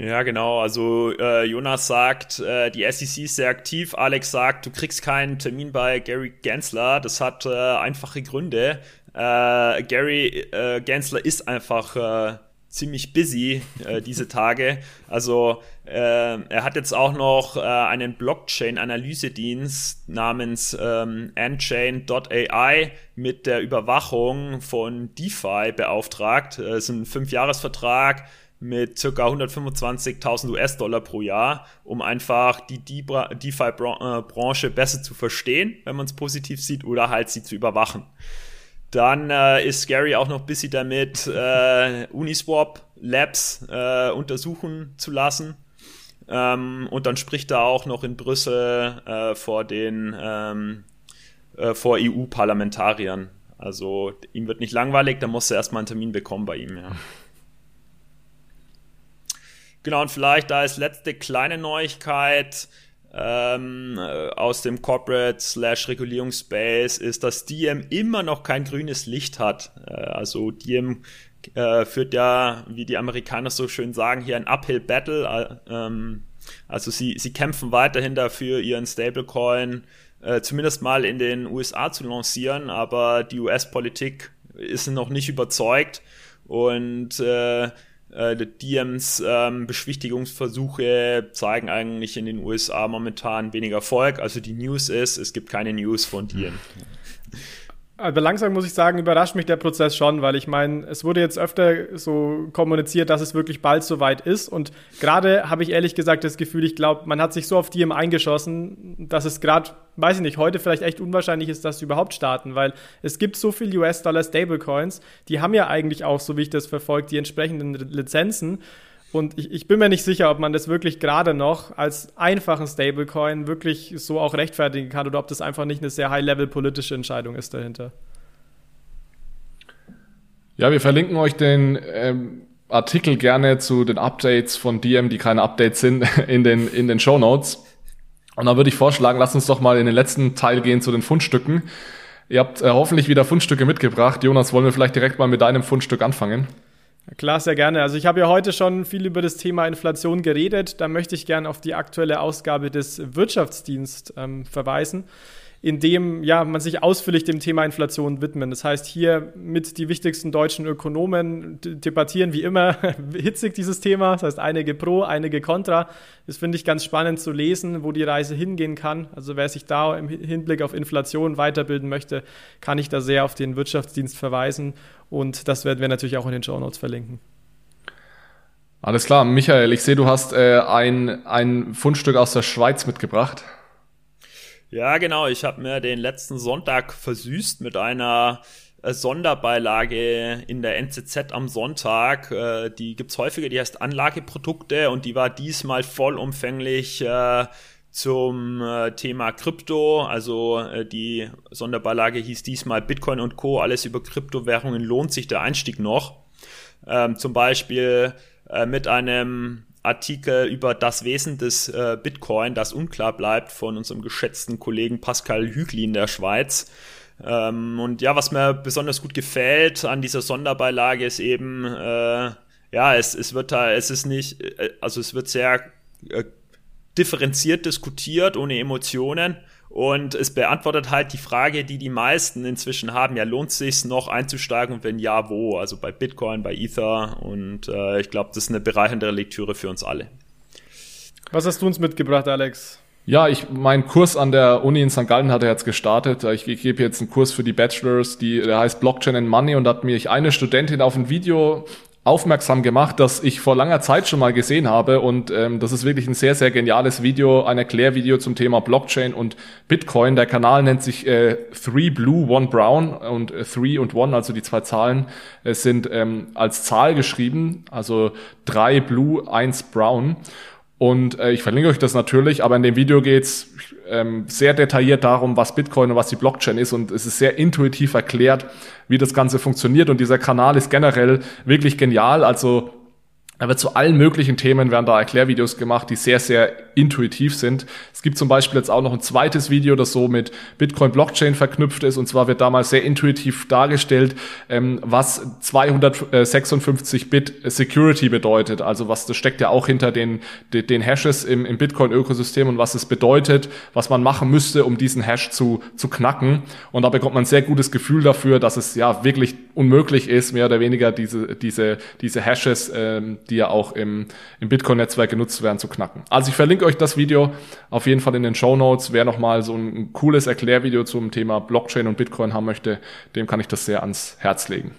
Ja, genau. Also äh, Jonas sagt, äh, die SEC ist sehr aktiv. Alex sagt, du kriegst keinen Termin bei Gary Gensler. Das hat äh, einfache Gründe. Äh, Gary äh, Gensler ist einfach äh, ziemlich busy diese Tage. Also er hat jetzt auch noch einen Blockchain-Analysedienst namens ähm, Nchain.ai mit der Überwachung von DeFi beauftragt. Es ist ein Fünfjahresvertrag mit circa 125.000 US-Dollar pro Jahr, um einfach die DeFi-Branche äh, besser zu verstehen, wenn man es positiv sieht, oder halt sie zu überwachen. Dann äh, ist Gary auch noch busy damit, äh, Uniswap Labs äh, untersuchen zu lassen. Ähm, und dann spricht er auch noch in Brüssel äh, vor den ähm, äh, vor EU-Parlamentariern. Also ihm wird nicht langweilig, da muss er erstmal einen Termin bekommen bei ihm, ja. Genau, und vielleicht da als letzte kleine Neuigkeit ähm, äh, aus dem Corporate slash Regulierungsspace ist, dass Diem immer noch kein grünes Licht hat. Äh, also Diem äh, führt ja, wie die Amerikaner so schön sagen, hier ein Uphill Battle. Äh, ähm, also sie, sie kämpfen weiterhin dafür, ihren Stablecoin äh, zumindest mal in den USA zu lancieren, aber die US-Politik ist noch nicht überzeugt und äh, äh, Diems ähm, Beschwichtigungsversuche zeigen eigentlich in den USA momentan weniger Erfolg. Also die News ist, es gibt keine News von Diem. Aber langsam muss ich sagen, überrascht mich der Prozess schon, weil ich meine, es wurde jetzt öfter so kommuniziert, dass es wirklich bald soweit ist. Und gerade habe ich ehrlich gesagt das Gefühl, ich glaube, man hat sich so auf die im eingeschossen, dass es gerade, weiß ich nicht, heute vielleicht echt unwahrscheinlich ist, dass sie überhaupt starten, weil es gibt so viel US-Dollar Stablecoins, die haben ja eigentlich auch, so wie ich das verfolge, die entsprechenden Lizenzen. Und ich, ich, bin mir nicht sicher, ob man das wirklich gerade noch als einfachen Stablecoin wirklich so auch rechtfertigen kann oder ob das einfach nicht eine sehr high-level politische Entscheidung ist dahinter. Ja, wir verlinken euch den ähm, Artikel gerne zu den Updates von Diem, die keine Updates sind, in den, in den Show Notes. Und dann würde ich vorschlagen, lass uns doch mal in den letzten Teil gehen zu den Fundstücken. Ihr habt äh, hoffentlich wieder Fundstücke mitgebracht. Jonas, wollen wir vielleicht direkt mal mit deinem Fundstück anfangen? Klar, sehr gerne. Also ich habe ja heute schon viel über das Thema Inflation geredet. Da möchte ich gerne auf die aktuelle Ausgabe des Wirtschaftsdienst ähm, verweisen, in dem ja, man sich ausführlich dem Thema Inflation widmet. Das heißt, hier mit die wichtigsten deutschen Ökonomen debattieren wie immer hitzig dieses Thema. Das heißt, einige pro, einige contra. Das finde ich ganz spannend zu lesen, wo die Reise hingehen kann. Also wer sich da im Hinblick auf Inflation weiterbilden möchte, kann ich da sehr auf den Wirtschaftsdienst verweisen. Und das werden wir natürlich auch in den Show Notes verlinken. Alles klar, Michael, ich sehe, du hast äh, ein, ein Fundstück aus der Schweiz mitgebracht. Ja, genau. Ich habe mir den letzten Sonntag versüßt mit einer äh, Sonderbeilage in der NZZ am Sonntag. Äh, die gibt's häufiger, die heißt Anlageprodukte und die war diesmal vollumfänglich äh, zum Thema Krypto. Also die Sonderbeilage hieß diesmal Bitcoin und Co. Alles über Kryptowährungen lohnt sich der Einstieg noch. Ähm, zum Beispiel mit einem Artikel über das Wesen des äh, Bitcoin, das unklar bleibt, von unserem geschätzten Kollegen Pascal Hügli in der Schweiz. Ähm, und ja, was mir besonders gut gefällt an dieser Sonderbeilage ist eben, äh, ja, es, es wird da, es ist nicht, äh, also es wird sehr äh, differenziert diskutiert, ohne Emotionen. Und es beantwortet halt die Frage, die die meisten inzwischen haben. Ja, lohnt es sich noch einzusteigen und wenn ja, wo? Also bei Bitcoin, bei Ether. Und äh, ich glaube, das ist eine bereichernde Lektüre für uns alle. Was hast du uns mitgebracht, Alex? Ja, ich, mein Kurs an der Uni in St. Gallen hat er jetzt gestartet. Ich, ich gebe jetzt einen Kurs für die Bachelors, die, der heißt Blockchain and Money und da hat mir eine Studentin auf ein Video aufmerksam gemacht, das ich vor langer Zeit schon mal gesehen habe und ähm, das ist wirklich ein sehr, sehr geniales Video, ein Erklärvideo zum Thema Blockchain und Bitcoin. Der Kanal nennt sich äh, Three Blue, One Brown und äh, Three und One, also die zwei Zahlen, äh, sind ähm, als Zahl geschrieben, also drei Blue, eins Brown. Und äh, ich verlinke euch das natürlich, aber in dem Video geht's ähm, sehr detailliert darum, was Bitcoin und was die Blockchain ist. Und es ist sehr intuitiv erklärt, wie das Ganze funktioniert. Und dieser Kanal ist generell wirklich genial. Also da wird zu allen möglichen Themen werden da Erklärvideos gemacht, die sehr, sehr intuitiv sind. Es gibt zum Beispiel jetzt auch noch ein zweites Video, das so mit Bitcoin Blockchain verknüpft ist. Und zwar wird damals sehr intuitiv dargestellt, ähm, was 256 Bit Security bedeutet. Also was, das steckt ja auch hinter den, den Hashes im, im Bitcoin-Ökosystem und was es bedeutet, was man machen müsste, um diesen Hash zu, zu knacken. Und da bekommt man ein sehr gutes Gefühl dafür, dass es ja wirklich unmöglich ist, mehr oder weniger diese, diese, diese Hashes, ähm, die ja auch im, im Bitcoin-Netzwerk genutzt werden, zu knacken. Also ich verlinke euch das Video auf jeden Fall in den Show Notes. Wer nochmal so ein cooles Erklärvideo zum Thema Blockchain und Bitcoin haben möchte, dem kann ich das sehr ans Herz legen.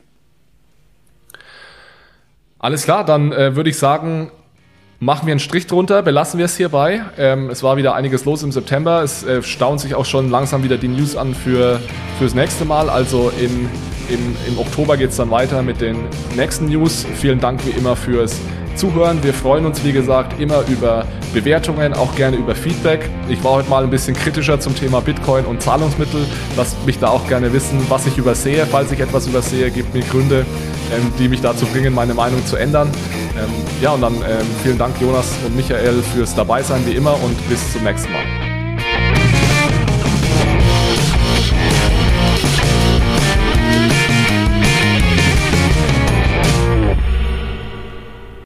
Alles klar, dann äh, würde ich sagen, machen wir einen Strich drunter, belassen wir es hierbei. Ähm, es war wieder einiges los im September. Es äh, stauen sich auch schon langsam wieder die News an für fürs nächste Mal. Also in im, im Oktober geht es dann weiter mit den nächsten News. Vielen Dank wie immer fürs Zuhören. Wir freuen uns, wie gesagt, immer über Bewertungen, auch gerne über Feedback. Ich war heute mal ein bisschen kritischer zum Thema Bitcoin und Zahlungsmittel. Lasst mich da auch gerne wissen, was ich übersehe. Falls ich etwas übersehe, gebt mir Gründe, ähm, die mich dazu bringen, meine Meinung zu ändern. Ähm, ja, und dann ähm, vielen Dank, Jonas und Michael, fürs Dabeisein wie immer und bis zum nächsten Mal.